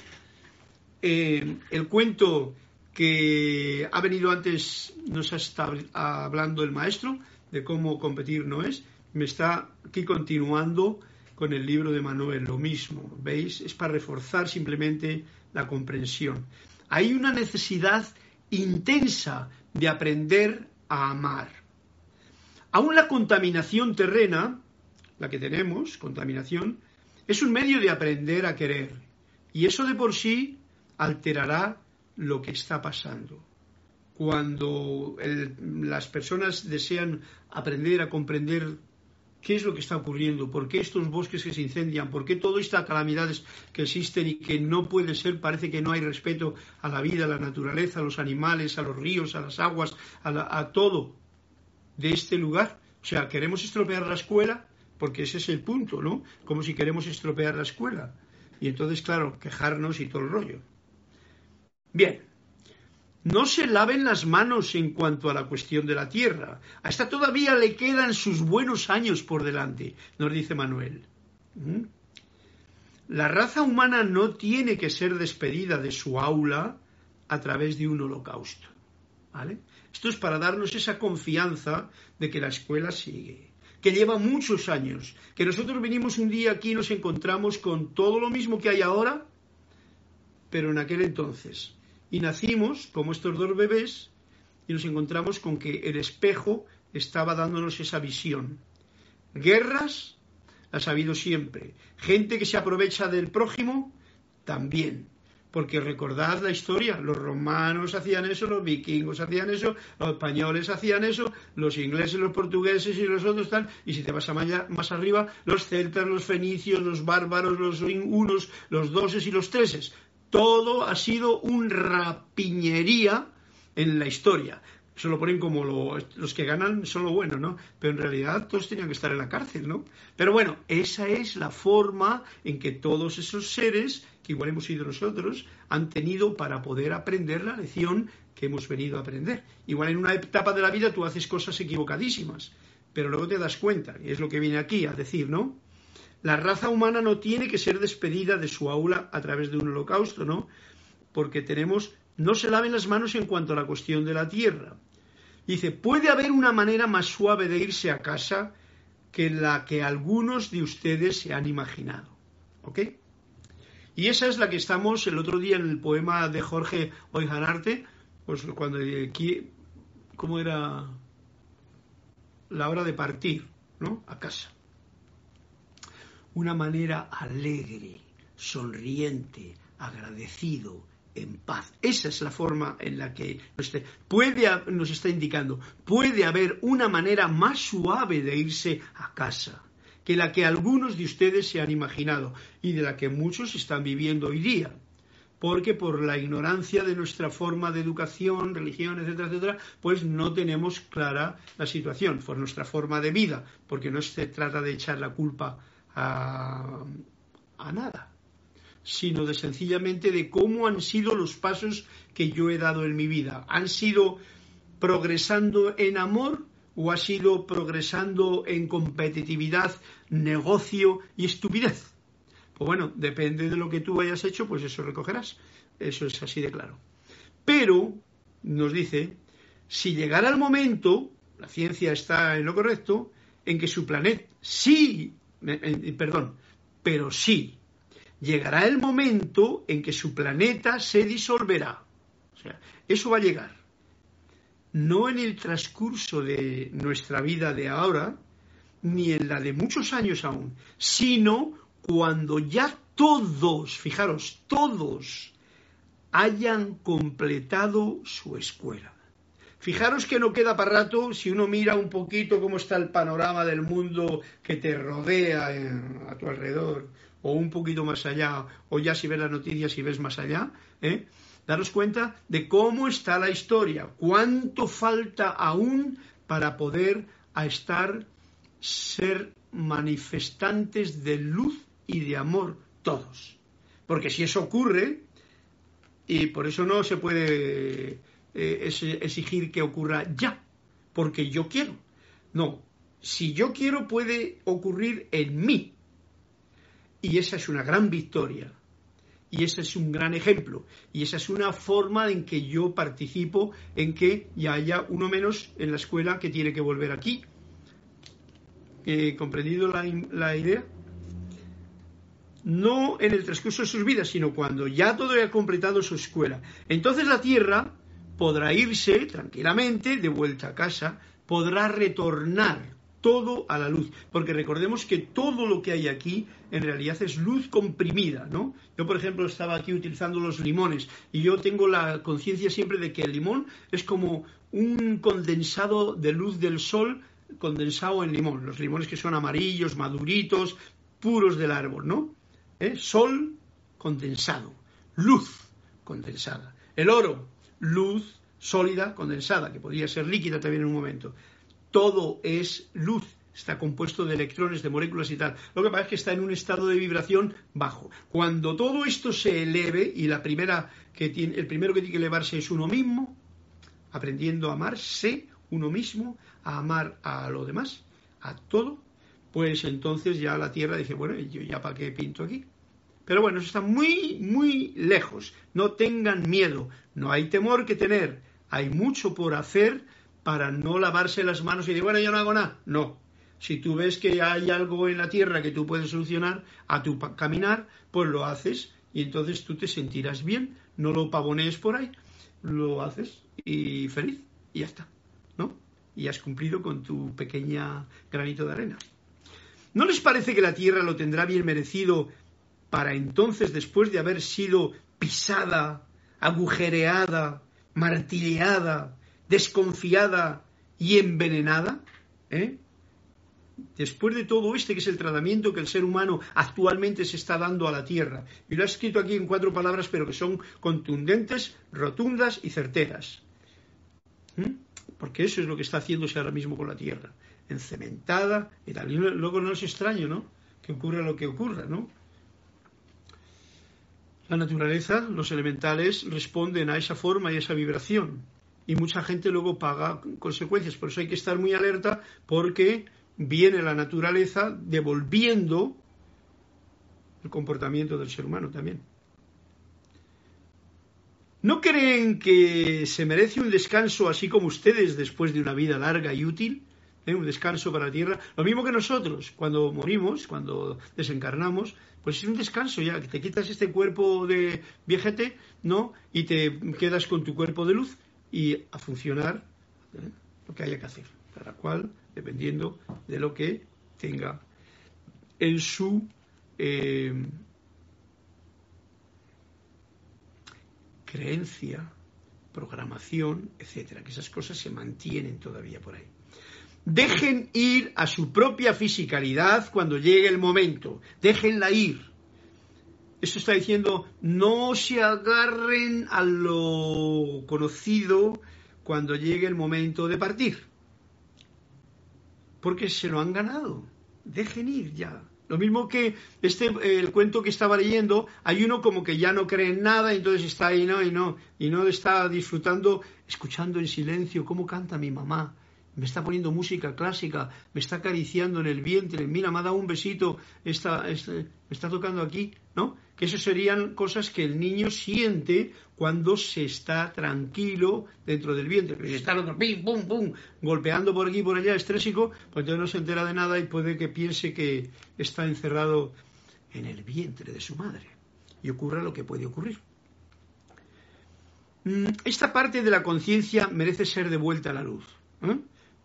Eh, el cuento que ha venido antes, nos ha estado hablando el maestro, de cómo competir no es, me está aquí continuando con el libro de Manuel, lo mismo, ¿veis? Es para reforzar simplemente la comprensión. Hay una necesidad intensa de aprender a amar. Aún la contaminación terrena, la que tenemos, contaminación, es un medio de aprender a querer. Y eso de por sí alterará lo que está pasando. Cuando las personas desean aprender a comprender ¿Qué es lo que está ocurriendo? ¿Por qué estos bosques que se incendian? ¿Por qué todas estas calamidades que existen y que no puede ser? Parece que no hay respeto a la vida, a la naturaleza, a los animales, a los ríos, a las aguas, a, todo de este lugar. O sea, ¿queremos estropear la escuela? Porque ese es el punto, ¿no? Como si queremos estropear la escuela. Y entonces, claro, quejarnos y todo el rollo. Bien, no se laven las manos en cuanto a la cuestión de la tierra. Hasta todavía le quedan sus buenos años por delante, nos dice Manuel. ¿Mm? La raza humana no tiene que ser despedida de su aula a través de un holocausto. Esto es para darnos esa confianza de que la escuela sigue, que lleva muchos años, que nosotros venimos un día aquí y nos encontramos con todo lo mismo que hay ahora, pero en aquel entonces y nacimos como estos dos bebés y nos encontramos con que el espejo estaba dándonos esa visión. Guerras las ha habido siempre. Gente que se aprovecha del prójimo, también. Porque recordad la historia, los romanos hacían eso, los vikingos hacían eso, los españoles hacían eso, los ingleses, los portugueses y los otros tal, y si te vas a más arriba, los celtas, los fenicios, los bárbaros, los unos, los doses y los treses todo ha sido un rapiñería en la historia. Se lo ponen como los que ganan son lo bueno, ¿no? Pero en realidad todos tenían que estar en la cárcel, ¿no? Pero bueno, esa es la forma en que todos esos seres, que igual hemos sido nosotros, han tenido para poder aprender la lección que hemos venido a aprender. Igual en una etapa de la vida tú haces cosas equivocadísimas, pero luego te das cuenta, y es lo que viene aquí a decir, ¿no? La raza humana no tiene que ser despedida de su aula a través de un holocausto, ¿no? Porque tenemos, no se laven las manos en cuanto a la cuestión de la tierra. Dice, puede haber una manera más suave de irse a casa que la que algunos de ustedes se han imaginado. ¿Ok? Y esa es la que estamos el otro día en el poema de Jorge Oijanarte, pues cuando aquí, ¿cómo era la hora de partir, ¿no? A casa una manera alegre, sonriente, agradecido en paz. Esa es la forma en la que puede, nos está indicando, puede haber una manera más suave de irse a casa que la que algunos de ustedes se han imaginado y de la que muchos están viviendo hoy día. Porque por la ignorancia de nuestra forma de educación, religión, etcétera, etcétera, pues no tenemos clara la situación, por nuestra forma de vida, porque no se trata de echar la culpa a, a nada sino de sencillamente de cómo han sido los pasos que yo he dado en mi vida. ¿Han sido progresando en amor o ha sido progresando en competitividad, negocio y estupidez? Pues bueno, depende de lo que tú hayas hecho, pues eso recogerás. Eso es así de claro. Pero, nos dice, si llegara el momento, la ciencia está en lo correcto, en que su planeta, sí, perdón, pero sí, llegará el momento en que su planeta se disolverá. O sea, eso va a llegar. No en el transcurso de nuestra vida de ahora, ni en la de muchos años aún, sino cuando ya todos, fijaros, todos hayan completado su escuela. Fijaros que no queda para rato si uno mira un poquito cómo está el panorama del mundo que te rodea a tu alrededor, o un poquito más allá, o ya si ves las noticias y ves más allá, ¿eh? daros cuenta de cómo está la historia, cuánto falta aún para poder a estar, ser manifestantes de luz y de amor todos. Porque si eso ocurre, y por eso no se puede eh, exigir que ocurra ya, porque yo quiero. No, si yo quiero puede ocurrir en mí, y esa es una gran victoria. Y ese es un gran ejemplo. Y esa es una forma en que yo participo en que ya haya uno menos en la escuela que tiene que volver aquí. ¿He comprendido la, la idea? No en el transcurso de sus vidas, sino cuando ya todo haya completado su escuela. Entonces la tierra podrá irse tranquilamente de vuelta a casa, podrá retornar todo a la luz, porque recordemos que todo lo que hay aquí en realidad es luz comprimida, ¿no? Yo, por ejemplo, estaba aquí utilizando los limones y yo tengo la conciencia siempre de que el limón es como un condensado de luz del sol condensado en limón, los limones que son amarillos, maduritos, puros del árbol, ¿no? ¿Eh? Sol condensado, luz condensada. El oro, luz sólida condensada, que podría ser líquida también en un momento todo es luz, está compuesto de electrones, de moléculas y tal. Lo que pasa es que está en un estado de vibración bajo. Cuando todo esto se eleve y la primera que tiene, el primero que tiene que elevarse es uno mismo, aprendiendo a amarse uno mismo, a amar a lo demás, a todo, pues entonces ya la Tierra dice, bueno, yo ya para qué pinto aquí. Pero bueno, eso está muy, muy lejos. No tengan miedo, no hay temor que tener, hay mucho por hacer para no lavarse las manos y decir, bueno, yo no hago nada. No. Si tú ves que hay algo en la tierra que tú puedes solucionar a tu caminar, pues lo haces y entonces tú te sentirás bien. No lo pavonees por ahí, lo haces y feliz y ya está. ¿No? Y has cumplido con tu pequeña granito de arena. ¿No les parece que la tierra lo tendrá bien merecido para entonces, después de haber sido pisada, agujereada, martilleada, desconfiada y envenenada? ¿eh? Después de todo este, que es el tratamiento que el ser humano actualmente se está dando a la Tierra, y lo he escrito aquí en cuatro palabras, pero que son contundentes, rotundas y certeras. Porque eso es lo que está haciéndose ahora mismo con la Tierra, encementada y tal. Y luego no es extraño, ¿no? Que ocurra lo que ocurra, ¿no? La naturaleza, los elementales, responden a esa forma y a esa vibración y mucha gente luego paga consecuencias. Por eso hay que estar muy alerta porque viene la naturaleza devolviendo el comportamiento del ser humano también. ¿No creen que se merece un descanso así como ustedes después de una vida larga y útil? ¿Eh? Un descanso para la tierra. Lo mismo que nosotros, cuando morimos, cuando desencarnamos, pues es un descanso ya, que te quitas este cuerpo de viejete, ¿no? Y te quedas con tu cuerpo de luz y a funcionar ¿eh? lo que haya que hacer, cada cual dependiendo de lo que tenga en su eh, creencia, programación, etcétera, que esas cosas se mantienen todavía por ahí. Dejen ir a su propia fisicalidad cuando llegue el momento, déjenla ir. Esto está diciendo, no se agarren a lo conocido cuando llegue el momento de partir. Porque se lo han ganado. Dejen ir ya. Lo mismo que este el cuento que estaba leyendo, hay uno como que ya no cree en nada, entonces está ahí, ¿no? Y no, y no está disfrutando, escuchando en silencio cómo canta mi mamá, me está poniendo música clásica, me está acariciando en el vientre, mira, me ha dado un besito, está, me está tocando aquí, ¿no? Que eso serían cosas que el niño siente cuando se está tranquilo dentro del vientre. Pero si está el otro, pim, pum, pum, golpeando por aquí y por allá, estrésico, pues entonces no se entera de nada y puede que piense que está encerrado en el vientre de su madre. Y ocurra lo que puede ocurrir. Mm, esta parte de la conciencia merece ser devuelta a la luz. ¿eh?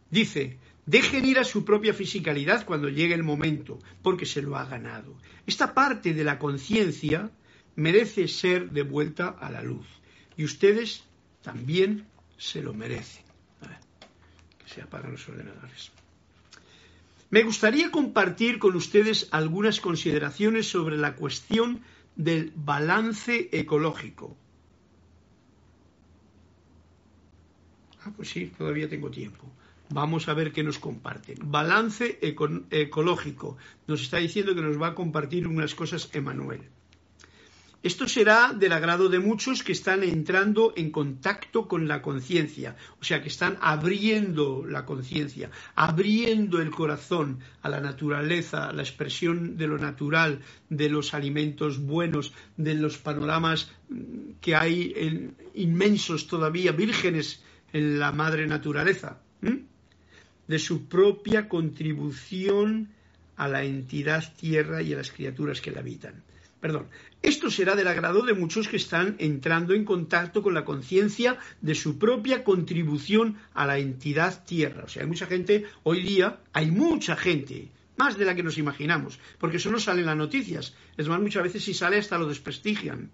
Dice, dejen ir a su propia fisicalidad cuando llegue el momento, porque se lo ha ganado. Esta parte de la conciencia merece ser devuelta a la luz. Y ustedes también se lo merecen. Que se apagan los ordenadores. Me gustaría compartir con ustedes algunas consideraciones sobre la cuestión del balance ecológico. Ah, pues sí, todavía tengo tiempo. Vamos a ver qué nos comparte. Balance ecológico. Nos está diciendo que nos va a compartir unas cosas Emanuel. Esto será del agrado de muchos que están entrando en contacto con la conciencia, o sea, que están abriendo la conciencia, abriendo el corazón a la naturaleza, a la expresión de lo natural, de los alimentos buenos, de los panoramas que hay inmensos todavía, vírgenes en la madre naturaleza de su propia contribución a la entidad tierra y a las criaturas que la habitan. Perdón. Esto será del agrado de muchos que están entrando en contacto con la conciencia de su propia contribución a la entidad tierra. O sea, hay mucha gente, hoy día hay mucha gente, más de la que nos imaginamos, porque eso no sale en las noticias. Es más, muchas veces si sale hasta lo desprestigian,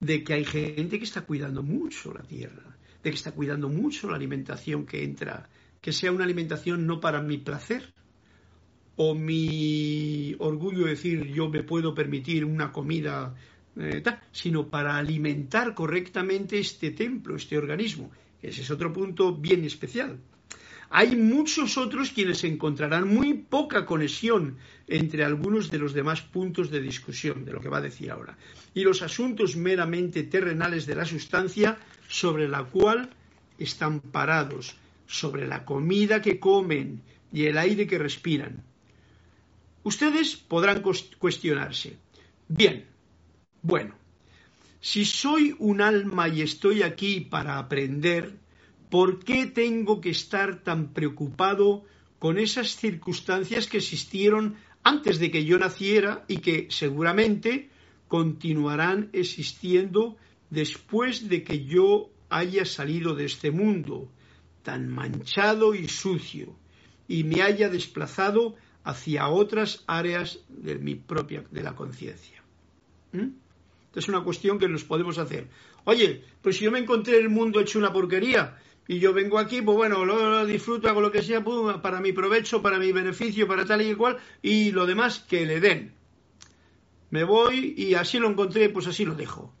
de que hay gente que está cuidando mucho la tierra, de que está cuidando mucho la alimentación que entra que sea una alimentación no para mi placer o mi orgullo decir yo me puedo permitir una comida, eh, sino para alimentar correctamente este templo, este organismo. Ese es otro punto bien especial. Hay muchos otros quienes encontrarán muy poca conexión entre algunos de los demás puntos de discusión, de lo que va a decir ahora, y los asuntos meramente terrenales de la sustancia sobre la cual están parados, sobre la comida que comen y el aire que respiran. Ustedes podrán cuestionarse. Bien, bueno, si soy un alma y estoy aquí para aprender, ¿por qué tengo que estar tan preocupado con esas circunstancias que existieron antes de que yo naciera y que seguramente continuarán existiendo después de que yo haya salido de este mundo? Tan manchado y sucio y me haya desplazado hacia otras áreas de mi propia de la conciencia. ¿Mm? Es una cuestión que nos podemos hacer. Oye, pues si yo me encontré el mundo hecho una porquería y yo vengo aquí, pues bueno, lo, disfruto, hago lo que sea para mi provecho, para mi beneficio, para tal y cual, y lo demás que le den. Me voy y así lo encontré, pues así lo dejo.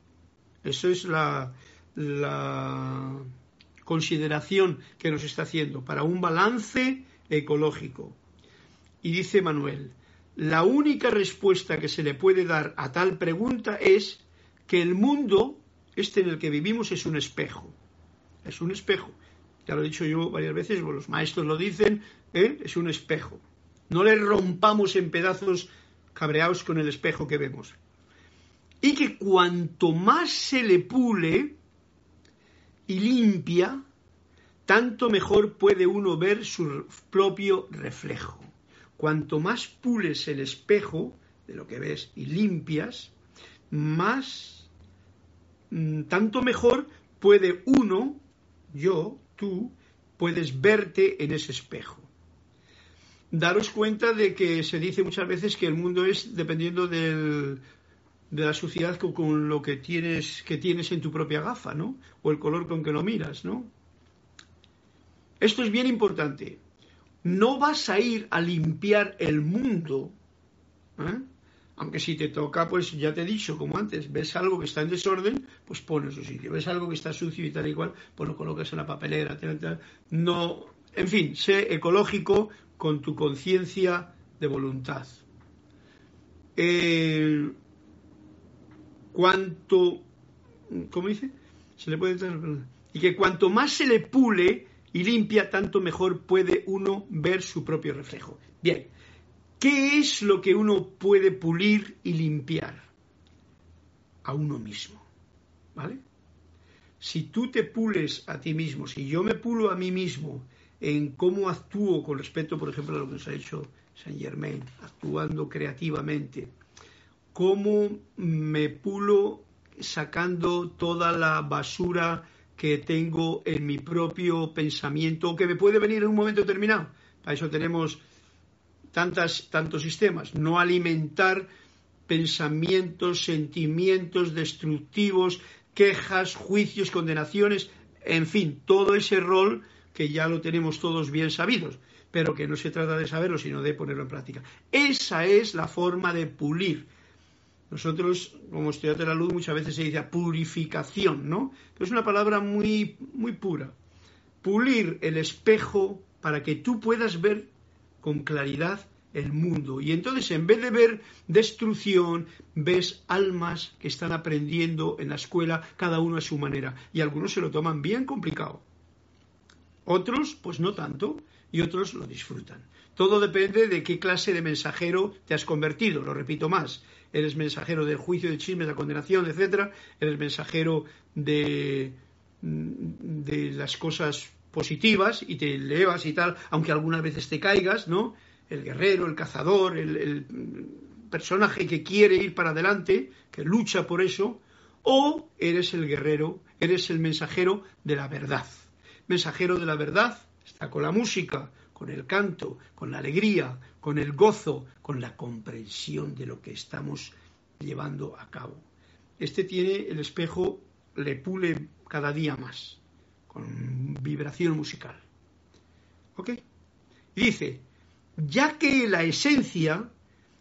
Eso es la, la consideración que nos está haciendo para un balance ecológico. Y dice Manuel, la única respuesta que se le puede dar a tal pregunta es que el mundo, este en el que vivimos, es un espejo. Es un espejo. Ya lo he dicho yo varias veces, los maestros lo dicen, ¿eh? es un espejo. No le rompamos en pedazos cabreados con el espejo que vemos. Y que cuanto más se le pule, y limpia, tanto mejor puede uno ver su propio reflejo. Cuanto más pules el espejo de lo que ves y limpias, más, mm, tanto mejor puede uno, yo, tú, puedes verte en ese espejo. Daros cuenta de que se dice muchas veces que el mundo es dependiendo del, de la suciedad con, lo que tienes, que tienes en tu propia gafa, ¿no? O el color con que lo miras, ¿no? Esto es bien importante. No vas a ir a limpiar el mundo, ¿eh? aunque si te toca, pues ya te he dicho, como antes, ves algo que está en desorden, pues pon en su sitio. Ves algo que está sucio y tal y cual, pues lo colocas en la papelera. No, en fin, sé ecológico con tu conciencia de voluntad. Eh, cuanto, ¿cómo dice? Se le puede y que cuanto más se le pule y limpia, tanto mejor puede uno ver su propio reflejo. Bien, ¿qué es lo que uno puede pulir y limpiar? A uno mismo, ¿vale? Si tú te pules a ti mismo, si yo me pulo a mí mismo en cómo actúo con respecto, por ejemplo, a lo que nos ha hecho Saint Germain, actuando creativamente, cómo me pulo sacando toda la basura que tengo en mi propio pensamiento o que me puede venir en un momento determinado. Para eso tenemos tantas, tantos sistemas. No alimentar pensamientos, sentimientos destructivos, quejas, juicios, condenaciones, en fin, todo ese rol que ya lo tenemos todos bien sabidos, pero que no se trata de saberlo, sino de ponerlo en práctica. Esa es la forma de pulir nosotros, como estudiantes de la luz, muchas veces se dice purificación, ¿no? es una palabra muy, muy pura. Pulir el espejo para que tú puedas ver con claridad el mundo. Y entonces, en vez de ver destrucción, ves almas que están aprendiendo en la escuela, cada uno a su manera. Y algunos se lo toman bien complicado. Otros, pues no tanto, y otros lo disfrutan. Todo depende de qué clase de mensajero te has convertido, lo repito más eres mensajero del juicio, de la condenación, etcétera, eres mensajero de, de las cosas positivas y te elevas y tal, aunque algunas veces te caigas, ¿no? El guerrero, el cazador, el, el personaje que quiere ir para adelante, que lucha por eso, o eres el guerrero, eres el mensajero de la verdad. Mensajero de la verdad está con la música, con el canto, con la alegría, con el gozo, con la comprensión de lo que estamos llevando a cabo. Este tiene el espejo, le pule cada día más, con vibración musical. ¿Ok? dice, ya que la esencia,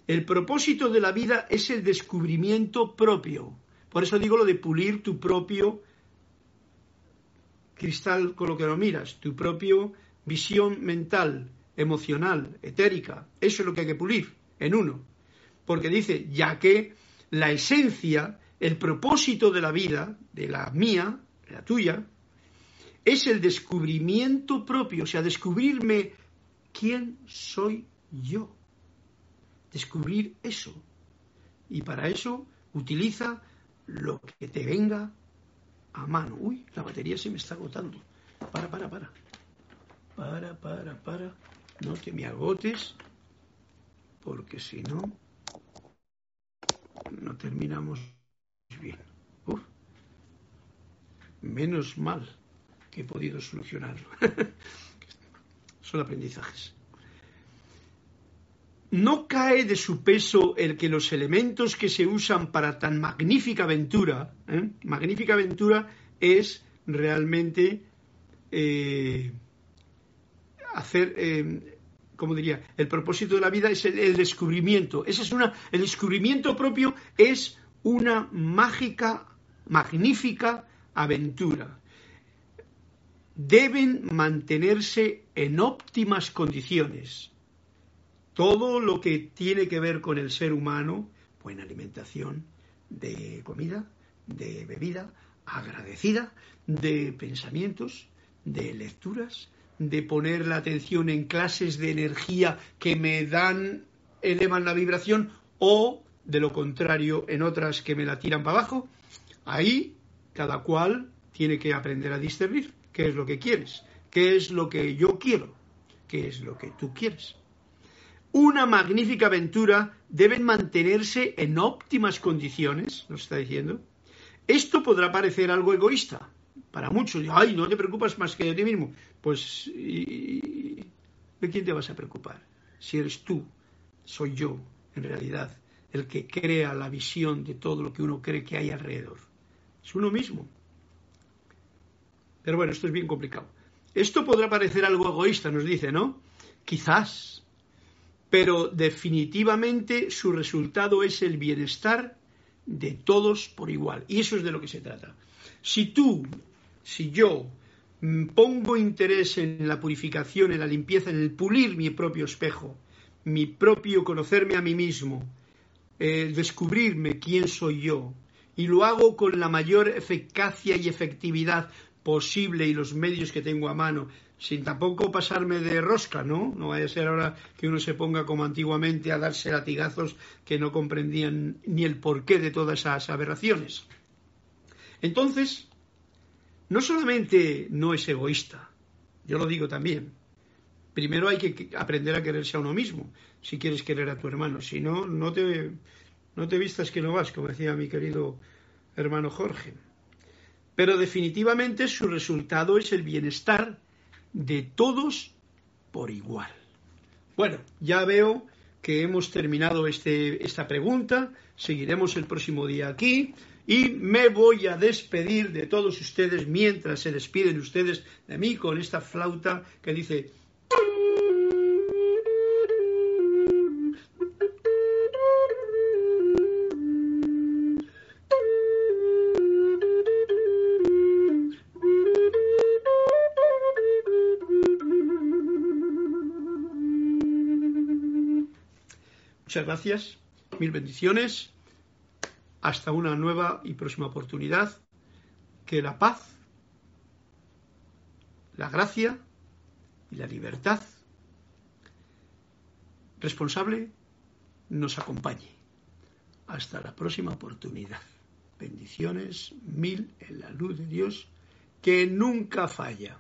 el propósito de la vida es el descubrimiento propio. Por eso digo lo de pulir tu propio cristal con lo que lo miras, tu propio visión mental, emocional, etérica. Eso es lo que hay que pulir en uno. Porque dice, ya que la esencia, el propósito de la vida, de la mía, la tuya, es el descubrimiento propio, o sea, descubrirme quién soy yo. Descubrir eso. Y para eso utiliza lo que te venga a mano. Uy, la batería se me está agotando. Para, para, para para, para, para, no te me agotes, porque si no, no terminamos bien. menos mal que he podido solucionarlo. Son aprendizajes. No cae de su peso el que los elementos que se usan para tan magnífica aventura, ¿eh? magnífica aventura es realmente eh, hacer, eh, como diría, el propósito de la vida es el, descubrimiento. Ese es una, el descubrimiento propio es una mágica, magnífica aventura. Deben mantenerse en óptimas condiciones. Todo lo que tiene que ver con el ser humano, buena alimentación, de comida, de bebida, agradecida, de pensamientos, de lecturas, de poner la atención en clases de energía que me dan, elevan la vibración, o de lo contrario en otras que me la tiran para abajo, ahí cada cual tiene que aprender a discernir qué es lo que quieres, qué es lo que yo quiero, qué es lo que tú quieres. Una magnífica aventura debe mantenerse en óptimas condiciones, nos está diciendo. Esto podrá parecer algo egoísta, para muchos, ay, no te preocupas más que de ti mismo. Pues, ¿de quién te vas a preocupar? Si eres tú, soy yo, en realidad, el que crea la visión de todo lo que uno cree que hay alrededor. Es uno mismo. Pero bueno, esto es bien complicado. Esto podrá parecer algo egoísta, nos dice, ¿no? Quizás. Pero definitivamente su resultado es el bienestar de todos por igual. Y eso es de lo que se trata. Si tú, si yo pongo interés en la purificación, en la limpieza, en el pulir mi propio espejo, mi propio conocerme a mí mismo, descubrirme quién soy yo, y lo hago con la mayor eficacia y efectividad posible y los medios que tengo a mano, sin tampoco pasarme de rosca, ¿no? No vaya a ser ahora que uno se ponga como antiguamente a darse latigazos que no comprendían ni el porqué de todas esas aberraciones. Entonces, no solamente no es egoísta, yo lo digo también, primero hay que aprender a quererse a uno mismo, si quieres querer a tu hermano, si no, no te, no te vistas que no vas, como decía mi querido hermano Jorge. Pero definitivamente su resultado es el bienestar de todos por igual. Bueno, ya veo que hemos terminado este, esta pregunta, seguiremos el próximo día aquí y me voy a despedir de todos ustedes mientras se despiden ustedes de mí con esta flauta que dice Muchas gracias, mil bendiciones. Hasta una nueva y próxima oportunidad. Que la paz, la gracia y la libertad responsable nos acompañe. Hasta la próxima oportunidad. Bendiciones mil en la luz de Dios que nunca falla.